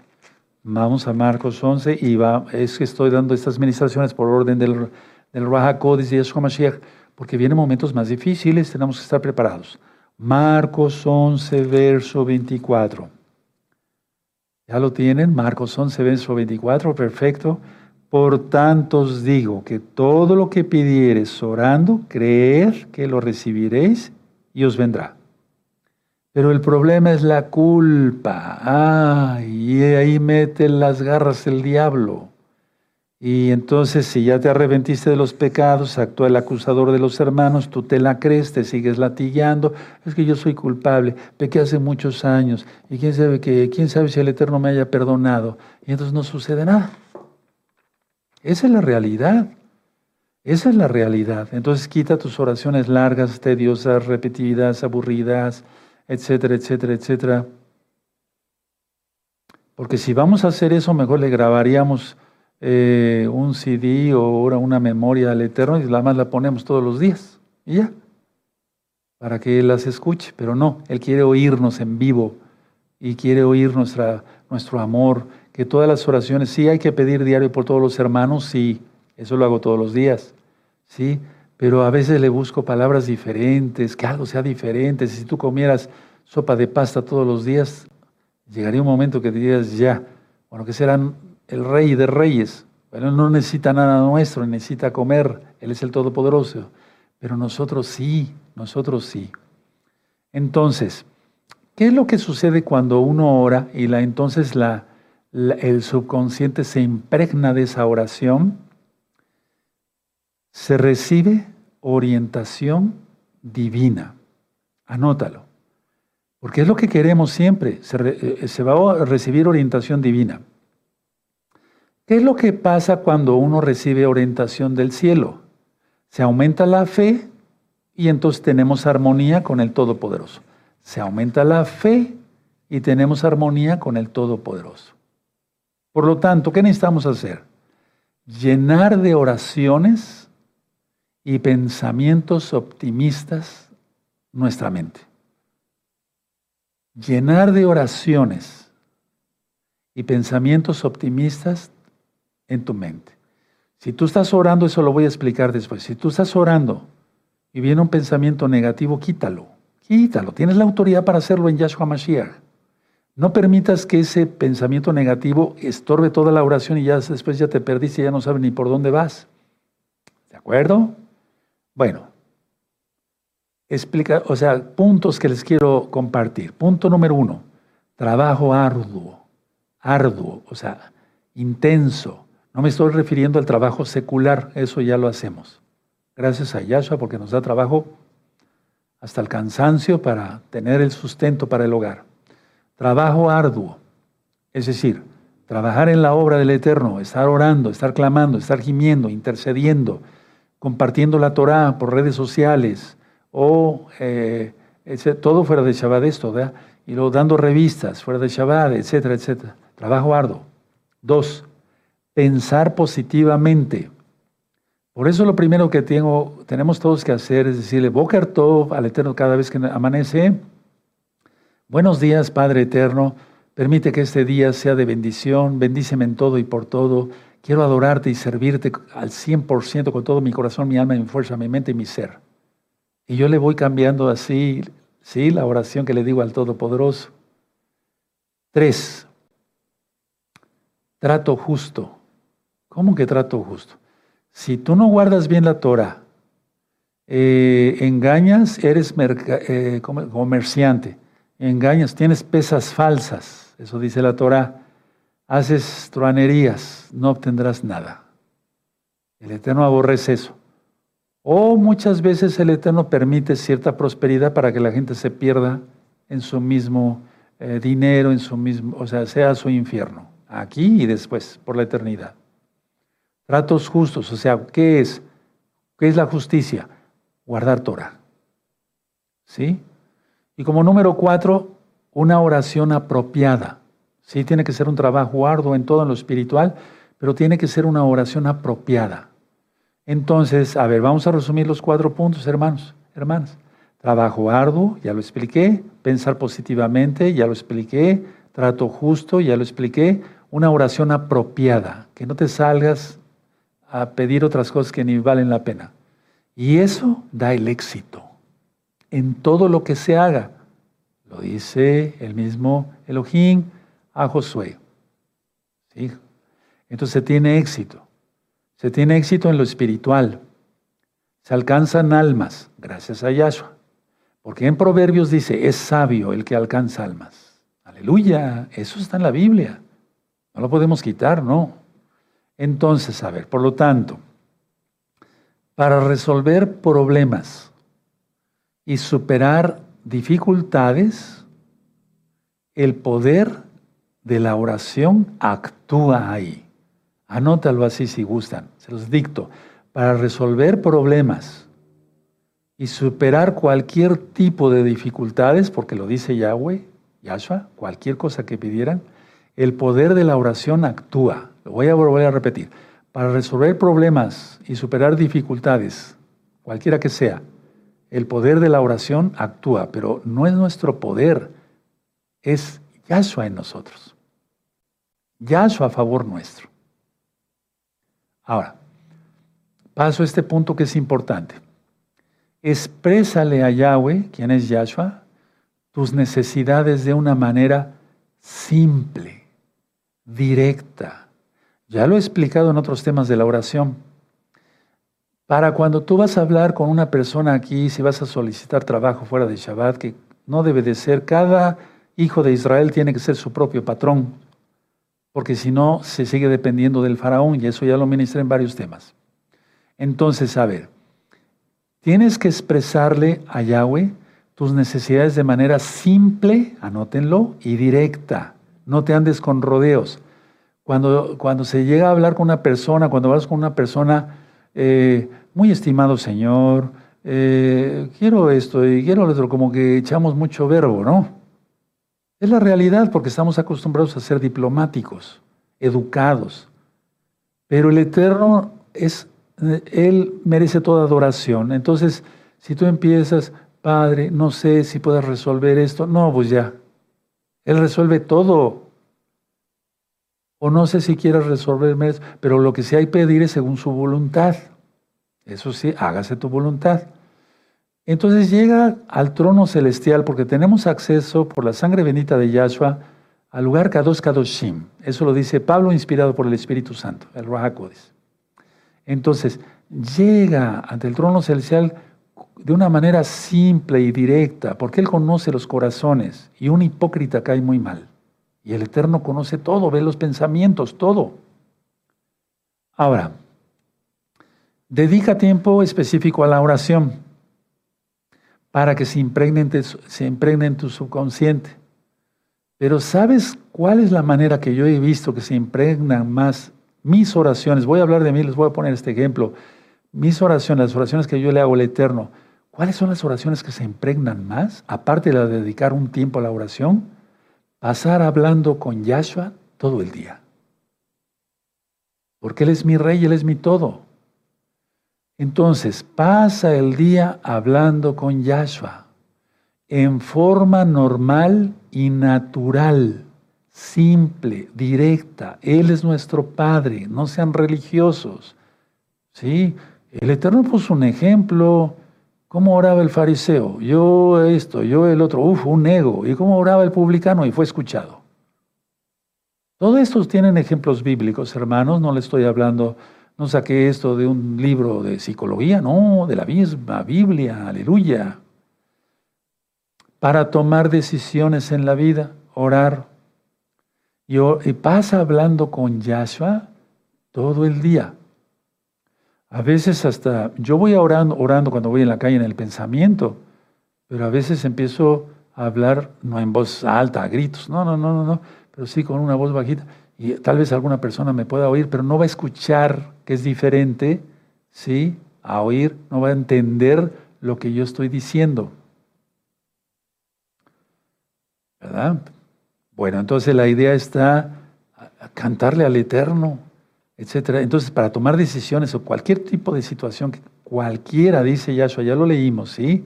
Vamos a Marcos 11 y va, es que estoy dando estas ministraciones por orden del, del Raja Codis y Yeshua Mashiach, porque vienen momentos más difíciles, tenemos que estar preparados. Marcos 11, verso 24. ¿Ya lo tienen? Marcos 11, verso 24, perfecto. Por tanto os digo que todo lo que pidieres orando, creer que lo recibiréis y os vendrá. Pero el problema es la culpa. Ay, y ahí mete las garras el diablo. Y entonces si ya te arrepentiste de los pecados, actúa el acusador de los hermanos, tú te la crees, te sigues latillando, es que yo soy culpable, pequé hace muchos años y quién sabe que quién sabe si el Eterno me haya perdonado y entonces no sucede nada. Esa es la realidad. Esa es la realidad. Entonces quita tus oraciones largas, tediosas, repetidas, aburridas, etcétera, etcétera, etcétera. Porque si vamos a hacer eso, mejor le grabaríamos eh, un CD o ahora una memoria al Eterno y la más la ponemos todos los días. Y ya. Para que Él las escuche. Pero no, Él quiere oírnos en vivo y quiere oír nuestra, nuestro amor. Que todas las oraciones, sí hay que pedir diario por todos los hermanos, sí. Eso lo hago todos los días. Sí pero a veces le busco palabras diferentes, que algo sea diferente. Si tú comieras sopa de pasta todos los días, llegaría un momento que dirías, ya, bueno, que serán el rey de reyes. Bueno, no necesita nada nuestro, necesita comer, Él es el Todopoderoso. Pero nosotros sí, nosotros sí. Entonces, ¿qué es lo que sucede cuando uno ora y la, entonces la, el subconsciente se impregna de esa oración? Se recibe orientación divina. Anótalo. Porque es lo que queremos siempre. Se, se, va a recibir orientación divina. ¿Qué es lo que pasa cuando uno recibe orientación del cielo? Se aumenta la fe y entonces tenemos armonía con el Todopoderoso. Se aumenta la fe y tenemos armonía con el Todopoderoso. Por lo tanto, ¿qué necesitamos hacer? Llenar de oraciones y pensamientos optimistas nuestra mente. Llenar de oraciones y pensamientos optimistas en tu mente. Si tú estás orando, eso lo voy a explicar después. Si tú estás orando y viene un pensamiento negativo, quítalo. Quítalo. Tienes la autoridad para hacerlo en Yahshua Mashiach. No permitas que ese pensamiento negativo estorbe toda la oración y ya después ya te perdiste y ya no sabes ni por dónde vas. ¿De acuerdo? Bueno, explica, o sea, puntos que les quiero compartir. Punto número uno, trabajo arduo, arduo, o sea, intenso. No me estoy refiriendo al trabajo secular, eso ya lo hacemos. Gracias a Yahshua porque nos da trabajo hasta el cansancio para tener el sustento para el hogar. Trabajo arduo, es decir, trabajar en la obra del Eterno, estar orando, estar clamando, estar gimiendo, intercediendo, compartiendo la Torah por redes sociales o eh, todo fuera de Shabbat esto, ¿verdad? Y luego dando revistas fuera de Shabbat, etcétera, etcétera. Trabajo arduo. Dos, pensar positivamente. Por eso lo primero que tengo, tenemos todos que hacer es decirle, Boker Tov al Eterno cada vez que amanece. Buenos días, Padre Eterno. Permite que este día sea de bendición. Bendíceme en todo y por todo. Quiero adorarte y servirte al 100% con todo mi corazón, mi alma, mi fuerza, mi mente y mi ser. Y yo le voy cambiando así, sí, la oración que le digo al Todopoderoso. Tres, trato justo. ¿Cómo que trato justo? Si tú no guardas bien la Torah, eh, engañas, eres eh, comerciante, engañas, tienes pesas falsas, eso dice la Torah, haces truanerías, no obtendrás nada. El Eterno aborrece eso. O muchas veces el Eterno permite cierta prosperidad para que la gente se pierda en su mismo eh, dinero, en su mismo, o sea, sea su infierno, aquí y después, por la eternidad. Tratos justos, o sea, ¿qué es? ¿Qué es la justicia? Guardar Torah. ¿Sí? Y como número cuatro, una oración apropiada. Sí, tiene que ser un trabajo arduo en todo lo espiritual, pero tiene que ser una oración apropiada. Entonces, a ver, vamos a resumir los cuatro puntos, hermanos, hermanas. Trabajo arduo, ya lo expliqué. Pensar positivamente, ya lo expliqué. Trato justo, ya lo expliqué. Una oración apropiada, que no te salgas a pedir otras cosas que ni valen la pena. Y eso da el éxito en todo lo que se haga. Lo dice el mismo Elohim a Josué. ¿Sí? Entonces se tiene éxito. Se tiene éxito en lo espiritual. Se alcanzan almas gracias a Yahshua. Porque en Proverbios dice, es sabio el que alcanza almas. Aleluya, eso está en la Biblia. No lo podemos quitar, no. Entonces, a ver, por lo tanto, para resolver problemas y superar dificultades, el poder de la oración actúa ahí. Anótalo así si gustan, se los dicto. Para resolver problemas y superar cualquier tipo de dificultades, porque lo dice Yahweh, Yahshua, cualquier cosa que pidieran, el poder de la oración actúa. Lo voy a volver a repetir. Para resolver problemas y superar dificultades, cualquiera que sea, el poder de la oración actúa, pero no es nuestro poder, es Yahshua en nosotros. Yahshua a favor nuestro. Ahora, paso a este punto que es importante. Exprésale a Yahweh, quien es Yahshua, tus necesidades de una manera simple, directa. Ya lo he explicado en otros temas de la oración. Para cuando tú vas a hablar con una persona aquí, si vas a solicitar trabajo fuera de Shabbat, que no debe de ser, cada hijo de Israel tiene que ser su propio patrón, porque si no se sigue dependiendo del faraón, y eso ya lo ministré en varios temas. Entonces, a ver, tienes que expresarle a Yahweh tus necesidades de manera simple, anótenlo, y directa. No te andes con rodeos. Cuando, cuando se llega a hablar con una persona, cuando vas con una persona, eh, muy estimado Señor, eh, quiero esto y quiero lo otro, como que echamos mucho verbo, ¿no? Es la realidad porque estamos acostumbrados a ser diplomáticos, educados. Pero el Eterno es, Él merece toda adoración. Entonces, si tú empiezas, Padre, no sé si puedes resolver esto, no, pues ya. Él resuelve todo. O no sé si quieres resolverme eso, pero lo que sí hay que pedir es según su voluntad. Eso sí, hágase tu voluntad. Entonces llega al trono celestial porque tenemos acceso por la sangre bendita de Yahshua al lugar Kadosh Kadoshim. Eso lo dice Pablo inspirado por el Espíritu Santo, el Rahakodis. Entonces llega ante el trono celestial de una manera simple y directa, porque Él conoce los corazones y un hipócrita cae muy mal. Y el Eterno conoce todo, ve los pensamientos, todo. Ahora, dedica tiempo específico a la oración para que se impregne, en tu subconsciente. Pero ¿sabes cuál es la manera que yo he visto que se impregnan más mis oraciones? Voy a hablar de mí, les voy a poner este ejemplo. Mis oraciones, las oraciones que yo le hago al Eterno, ¿cuáles son las oraciones que se impregnan más? Aparte de dedicar un tiempo a la oración, pasar hablando con Yahshua todo el día. Porque Él es mi rey, Él es mi todo. Entonces, pasa el día hablando con Yahshua en forma normal y natural, simple, directa. Él es nuestro Padre, no sean religiosos. ¿Sí? El Eterno puso un ejemplo. ¿Cómo oraba el fariseo? Yo esto, yo el otro, uf, un ego. ¿Y cómo oraba el publicano? Y fue escuchado. Todos estos tienen ejemplos bíblicos, hermanos, no le estoy hablando no saqué esto de un libro de psicología, no, de la misma Biblia, aleluya. para tomar decisiones en la vida, orar. Y, y pasa hablando con Yahshua todo el día. A veces hasta, yo voy orando, orando cuando voy en la calle en el pensamiento, pero a veces empiezo a hablar no en voz alta, a gritos, no, no, no, no, no, pero sí con una voz bajita. Y tal vez alguna persona me pueda oír, pero no va a escuchar, que es diferente, ¿sí? A oír, no va a entender lo que yo estoy diciendo. ¿Verdad? Bueno, entonces la idea está a cantarle al Eterno, etcétera. Entonces, para tomar decisiones o cualquier tipo de situación cualquiera, dice Yahshua, ya lo leímos, ¿sí?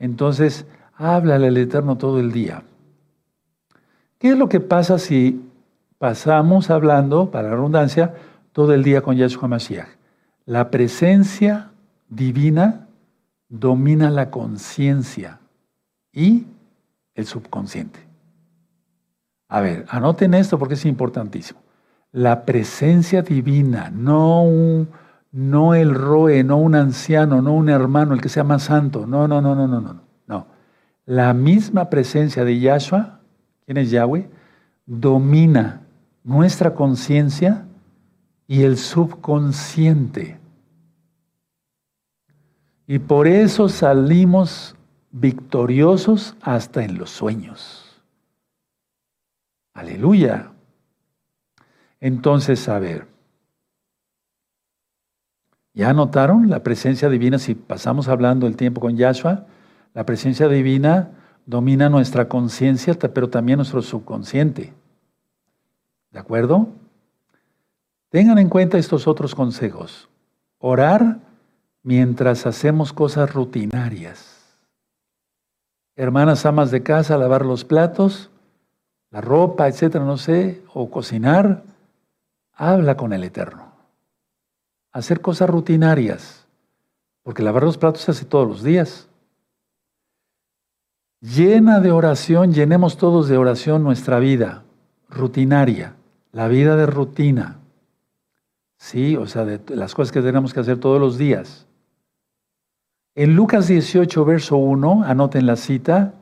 Entonces, háblale al Eterno todo el día. ¿Qué es lo que pasa si pasamos hablando, para la redundancia, todo el día con Yahshua Mashiach? La presencia divina domina la conciencia y el subconsciente. A ver, anoten esto porque es importantísimo la presencia divina, no, no el roe, no un anciano, no un hermano, el que sea más santo. No, no, no, no, no, no. No. La misma presencia de Yahshua, quien es Yahweh, domina nuestra conciencia y el subconsciente. Y por eso salimos victoriosos hasta en los sueños. Aleluya. Entonces, a ver, ¿ya notaron la presencia divina? Si pasamos hablando el tiempo con Yahshua, la presencia divina domina nuestra conciencia, pero también nuestro subconsciente. ¿De acuerdo? Tengan en cuenta estos otros consejos. Orar mientras hacemos cosas rutinarias. Hermanas amas de casa, lavar los platos, la ropa, etcétera, no sé, o cocinar Habla con el Eterno. Hacer cosas rutinarias, porque lavar los platos se hace todos los días. Llena de oración, llenemos todos de oración nuestra vida rutinaria, la vida de rutina. Sí, o sea, de las cosas que tenemos que hacer todos los días. En Lucas 18, verso 1, anoten la cita,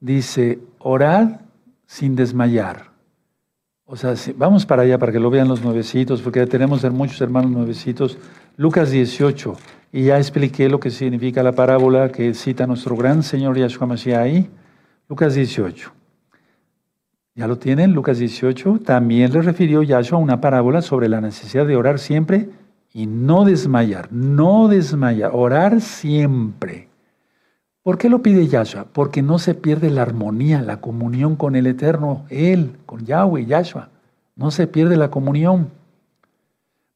dice, orad sin desmayar. O sea, vamos para allá para que lo vean los nuevecitos, porque tenemos muchos hermanos nuevecitos. Lucas 18, y ya expliqué lo que significa la parábola que cita nuestro gran Señor Yahshua Mashiach ahí. Lucas 18. ¿Ya lo tienen? Lucas 18. También le refirió Yahshua una parábola sobre la necesidad de orar siempre y no desmayar. No desmayar, orar siempre. ¿Por qué lo pide Yahshua? Porque no se pierde la armonía, la comunión con el Eterno, Él, con Yahweh, Yahshua. No se pierde la comunión.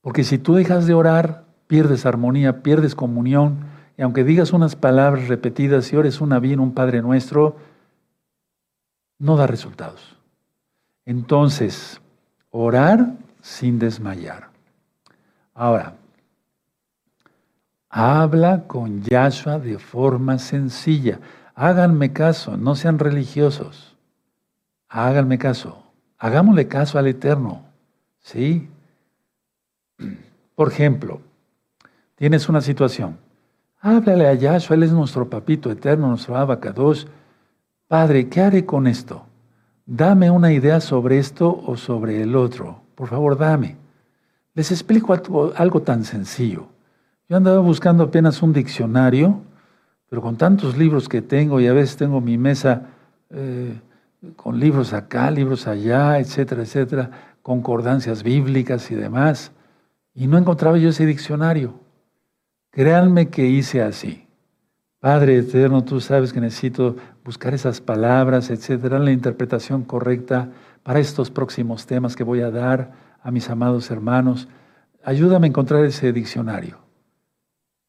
Porque si tú dejas de orar, pierdes armonía, pierdes comunión. Y aunque digas unas palabras repetidas y ores una bien, un Padre nuestro, no da resultados. Entonces, orar sin desmayar. Ahora, Habla con Yahshua de forma sencilla. Háganme caso, no sean religiosos. Háganme caso. Hagámosle caso al Eterno. ¿Sí? Por ejemplo, tienes una situación. Háblale a Yahshua, Él es nuestro papito eterno, nuestro abacados. Padre, ¿qué haré con esto? Dame una idea sobre esto o sobre el otro. Por favor, dame. Les explico algo tan sencillo. Yo andaba buscando apenas un diccionario, pero con tantos libros que tengo y a veces tengo mi mesa eh, con libros acá, libros allá, etcétera, etcétera, concordancias bíblicas y demás, y no encontraba yo ese diccionario. Créanme que hice así. Padre eterno, tú sabes que necesito buscar esas palabras, etcétera, la interpretación correcta para estos próximos temas que voy a dar a mis amados hermanos. Ayúdame a encontrar ese diccionario.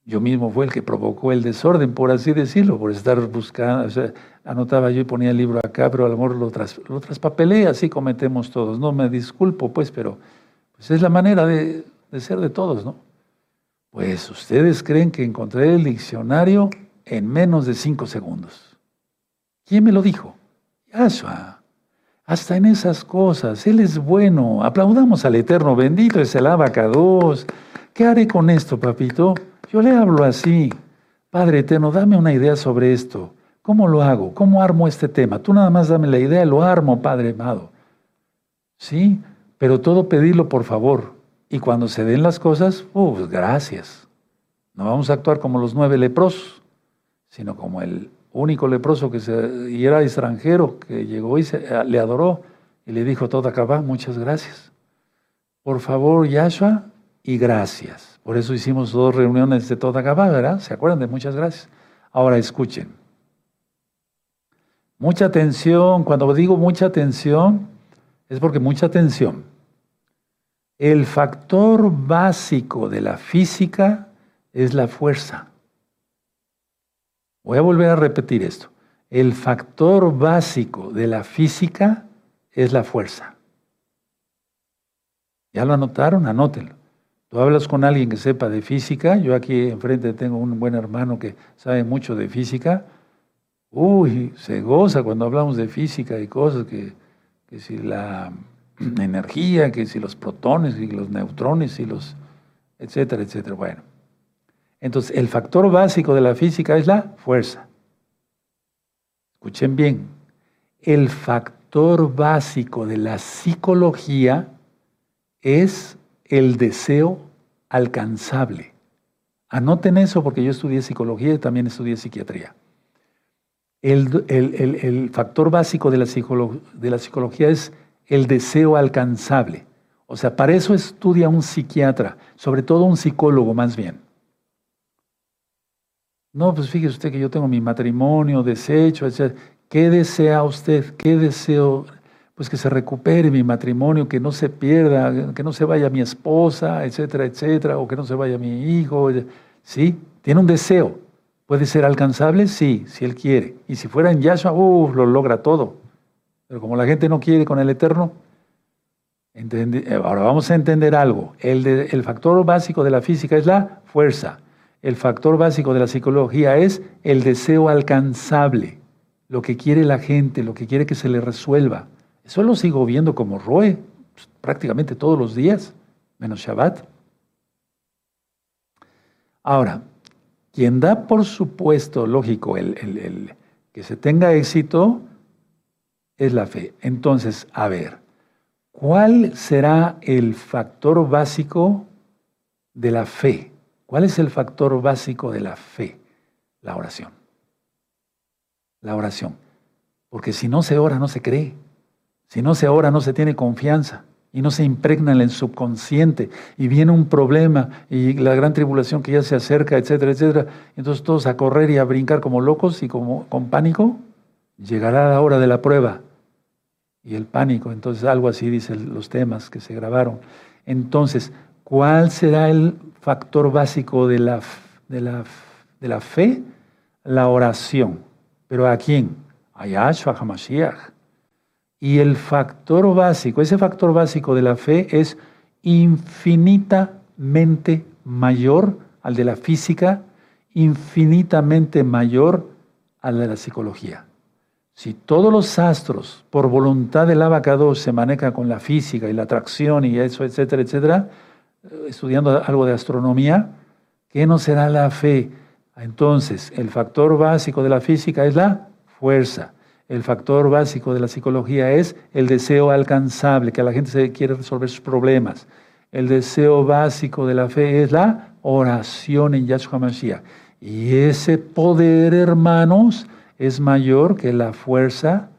Yo mismo fue el que provocó el desorden, por así decirlo, por estar buscando, o sea, anotaba yo y ponía el libro acá, pero a lo mejor lo, lo traspapelé, así cometemos todos. No me disculpo, pues, pero pues es la manera de, de ser de todos, ¿no? Pues ustedes creen que encontré el diccionario en menos de cinco segundos. ¿Quién me lo dijo? Yahshua. Hasta en esas cosas, Él es bueno. Aplaudamos al Eterno, bendito es el abacados. ¿Qué haré con esto, papito? Yo le hablo así, Padre eterno, dame una idea sobre esto. ¿Cómo lo hago? ¿Cómo armo este tema? Tú nada más dame la idea, lo armo, Padre amado. Sí, pero todo pedirlo por favor. Y cuando se den las cosas, pues gracias. No vamos a actuar como los nueve leprosos, sino como el único leproso que se, y era extranjero, que llegó y le adoró y le dijo todo acá, muchas gracias. Por favor, Yahshua, y gracias. Por eso hicimos dos reuniones de toda Gabá, ¿verdad? ¿Se acuerdan de muchas gracias? Ahora escuchen. Mucha atención, cuando digo mucha atención, es porque mucha atención. El factor básico de la física es la fuerza. Voy a volver a repetir esto. El factor básico de la física es la fuerza. ¿Ya lo anotaron? Anótenlo. Tú hablas con alguien que sepa de física, yo aquí enfrente tengo un buen hermano que sabe mucho de física, uy, se goza cuando hablamos de física y cosas que, que si la energía, que si los protones y los neutrones y los, etcétera, etcétera. Bueno, entonces el factor básico de la física es la fuerza. Escuchen bien, el factor básico de la psicología es el deseo alcanzable. Anoten eso porque yo estudié psicología y también estudié psiquiatría. El, factor básico de la, de la psicología es el deseo alcanzable. O sea, para eso estudia un psiquiatra, sobre todo un psicólogo más bien. No, pues fíjese usted que yo tengo mi matrimonio deshecho, etc. ¿Qué desea usted? ¿Qué deseo pues que se recupere mi matrimonio, que no se pierda, que no se vaya mi esposa, etcétera, etcétera, o que no se vaya mi hijo. ¿Sí? Tiene un deseo. ¿Puede ser alcanzable? Sí, si él quiere. Y si fuera en Yahshua, uh, lo logra todo. Pero como la gente no quiere con el Eterno, ahora vamos a entender algo. El factor básico de la física es la fuerza. El factor básico de la psicología es el deseo alcanzable, lo que quiere la gente, lo que quiere que se le resuelva. Eso lo sigo viendo como Roe pues, prácticamente todos los días, menos Shabbat. Ahora, quien da por supuesto, lógico, el, que se tenga éxito es la fe. Entonces, a ver, ¿cuál será el factor básico de la fe? ¿Cuál es el factor básico de la fe? La oración. La oración. Porque si no se ora, no se cree. Si no se ora, no se tiene confianza y no se impregna en el subconsciente y viene un problema y la gran tribulación que ya se acerca, etcétera, etcétera. Entonces todos a correr y a brincar como locos y como con pánico, llegará la hora de la prueba y el pánico. Entonces algo así dicen los temas que se grabaron. Entonces, ¿cuál será el factor básico de la, de la, de la fe? La oración. ¿Pero a quién? A Yahshua HaMashiach. Y el factor básico, ese factor básico de la fe es infinitamente mayor al de la física, infinitamente mayor al de la psicología. Si todos los astros, por voluntad del abacado, se manejan con la física y la atracción y eso, etcétera, etcétera, eh, estudiando algo de astronomía, ¿qué no será la fe? Entonces, el factor básico de la física es la fuerza. El factor básico de la psicología es el deseo alcanzable, que la gente se quiere resolver sus problemas. El deseo básico de la fe es la oración en Yahshua Mashiach. Y ese poder, hermanos, es mayor que la fuerza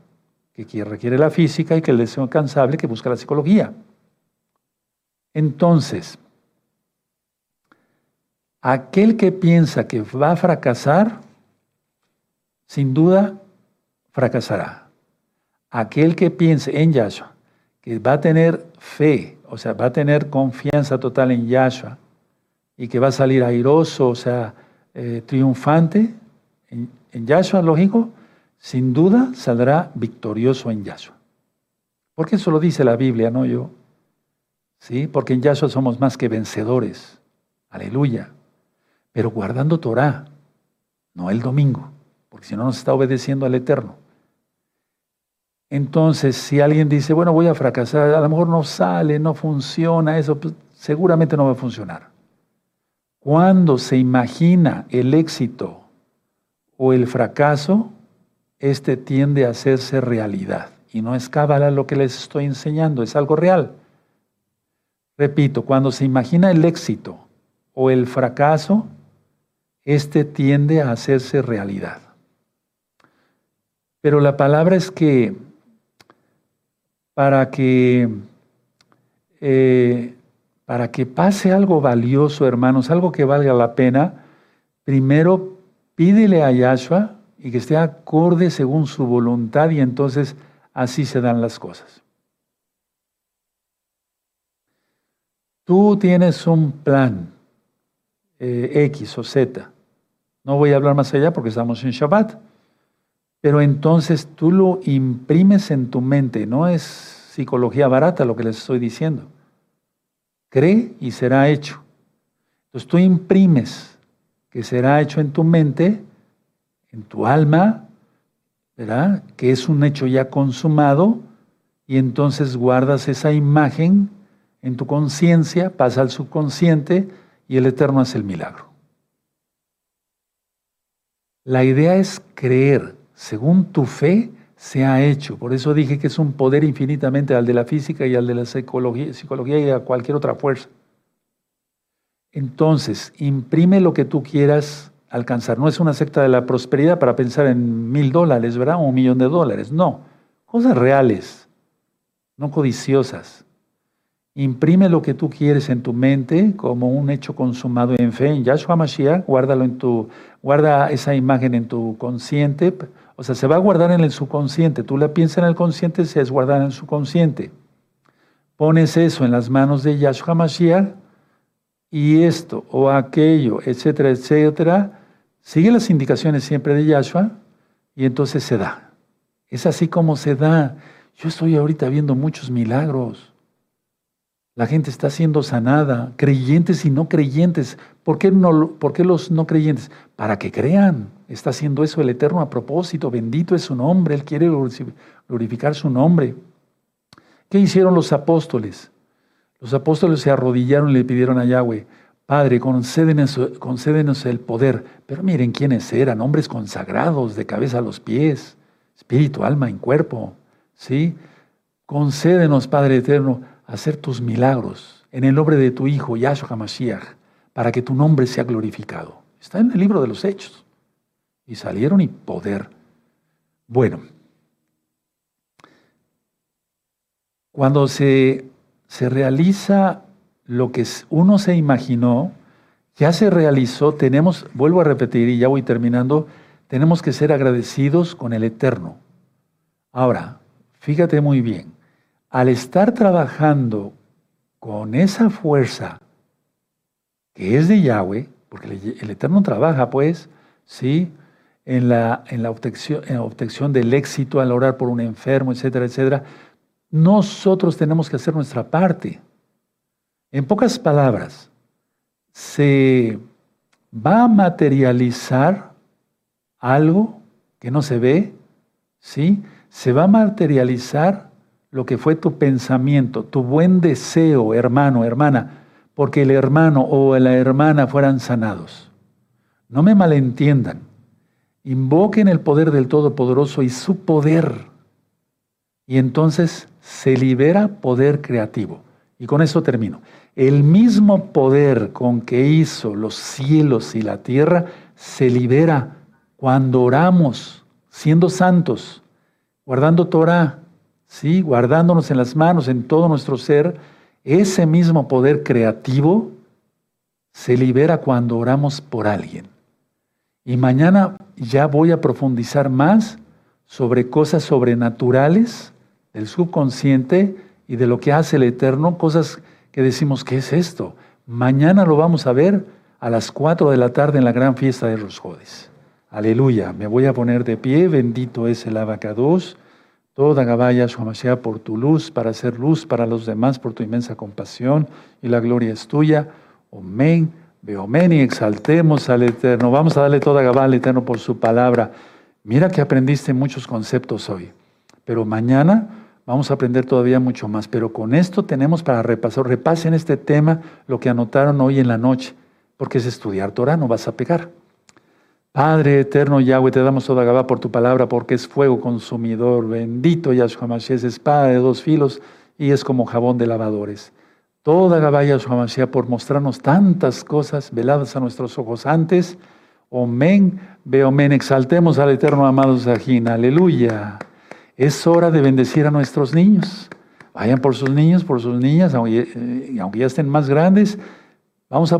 que requiere la física y que el deseo alcanzable que busca la psicología. Entonces, aquel que piensa que va a fracasar, sin duda fracasará. Aquel que piense en Yahshua, que va a tener fe, o sea, va a tener confianza total en Yahshua y que va a salir airoso, o sea, eh, triunfante en, en Yahshua, lógico, sin duda saldrá victorioso en Yahshua. Porque eso lo dice la Biblia, no yo. ¿Sí? Porque en Yahshua somos más que vencedores. Aleluya. Pero guardando Torah, no el domingo, porque si no nos está obedeciendo al Eterno. Entonces, si alguien dice, bueno, voy a fracasar, a lo mejor no sale, no funciona, eso pues, seguramente no va a funcionar. Cuando se imagina el éxito o el fracaso, este tiende a hacerse realidad. Y no es cábala lo que les estoy enseñando, es algo real. Repito, cuando se imagina el éxito o el fracaso, este tiende a hacerse realidad. Pero la palabra es que para que, eh, para que pase algo valioso, hermanos, algo que valga la pena, primero pídele a Yahshua y que esté acorde según su voluntad y entonces así se dan las cosas. Tú tienes un plan eh, X o Z. No voy a hablar más allá porque estamos en Shabbat. Pero entonces tú lo imprimes en tu mente. No es psicología barata lo que les estoy diciendo. Cree y será hecho. Entonces tú imprimes que será hecho en tu mente en tu alma, ¿verdad? Que es un hecho ya consumado y entonces guardas esa imagen en tu conciencia, pasa al subconsciente y el Eterno hace el milagro. La idea es creer, según tu fe se ha hecho. Por eso dije que es un poder infinitamente al de la física y al de la psicología, y a cualquier otra fuerza. Entonces, imprime lo que tú quieras alcanzar. No es una secta de la prosperidad para pensar en mil dólares, ¿verdad? O un millón de dólares. No, cosas reales, no codiciosas. Imprime lo que tú quieres en tu mente como un hecho consumado en fe en Yahshua Mashiach, guárdalo en tu, guarda esa imagen en tu consciente, o sea, se va a guardar en el subconsciente. Tú la piensas en el consciente, se es guardar en el subconsciente. Pones eso en las manos de Yahshua Mashiach y esto o aquello, etcétera, etcétera, sigue las indicaciones siempre de Yahshua y entonces se da. Es así como se da. Yo estoy ahorita viendo muchos milagros. La gente está siendo sanada, creyentes y no creyentes. ¿Por qué, no, ¿Por qué los no creyentes? Para que crean. Está haciendo eso el Eterno a propósito. Bendito es su nombre. Él quiere glorificar su nombre. ¿Qué hicieron los apóstoles? Los apóstoles se arrodillaron y le pidieron a Yahweh, Padre, concédenos, el poder. Pero miren quiénes eran, hombres consagrados de cabeza a los pies, espíritu, alma y cuerpo. ¿sí? Concédenos, Padre eterno, hacer tus milagros en el nombre de tu Hijo, Yahshua HaMashiach, para que tu nombre sea glorificado. Está en el libro de los Hechos. Y salieron y poder. Bueno, cuando se se realiza lo que uno se imaginó, ya se realizó, tenemos, vuelvo a repetir y ya voy terminando, tenemos que ser agradecidos con el Eterno. Ahora, fíjate muy bien, al estar trabajando con esa fuerza que es de Yahweh, porque el Eterno trabaja pues, ¿sí? En la, en la, obtención, del éxito al orar por un enfermo, etcétera, etcétera, nosotros tenemos que hacer nuestra parte. En pocas palabras, se va a materializar algo que no se ve, ¿sí? Se va a materializar lo que fue tu pensamiento, tu buen deseo, hermano, hermana, porque el hermano o la hermana fueran sanados. No me malentiendan. Invoquen el poder del Todopoderoso y su poder. Y entonces se libera poder creativo. Y con eso termino. El mismo poder con que hizo los cielos y la tierra se libera cuando oramos, siendo santos, guardando Torah, ¿sí? guardándonos en las manos, en todo nuestro ser. Ese mismo poder creativo se libera cuando oramos por alguien. Y mañana ya voy a profundizar más sobre cosas sobrenaturales del subconsciente y de lo que hace el Eterno, cosas que decimos, ¿qué es esto? Mañana lo vamos a ver a las 4 de la tarde en la gran fiesta de los. Aleluya, me voy a poner de pie, bendito es el abacados, toda Gabaya Shuamashia por tu luz, para hacer luz para los demás, por tu inmensa compasión, y la gloria es tuya. Amén, amén y exaltemos al Eterno. Vamos a darle toda Gabá al Eterno por su palabra. Mira que aprendiste muchos conceptos hoy, pero mañana Vamos a aprender todavía mucho más, pero con esto tenemos para repasar. Repasen este tema, lo que anotaron hoy en la noche, porque es estudiar Torah, no vas a pegar. Padre eterno Yahweh, te damos toda Gabá por tu palabra, porque es fuego consumidor. Bendito Yahshua Mashiach, es espada de dos filos y es como jabón de lavadores. Toda Gabá Yahshua Mashiach por mostrarnos tantas cosas veladas a nuestros ojos antes. Omen, men, exaltemos al eterno amado Sajín. Aleluya. Es hora de bendecir a nuestros niños. Vayan por sus niños, por sus niñas, aunque, eh, aunque ya estén más grandes. Vamos a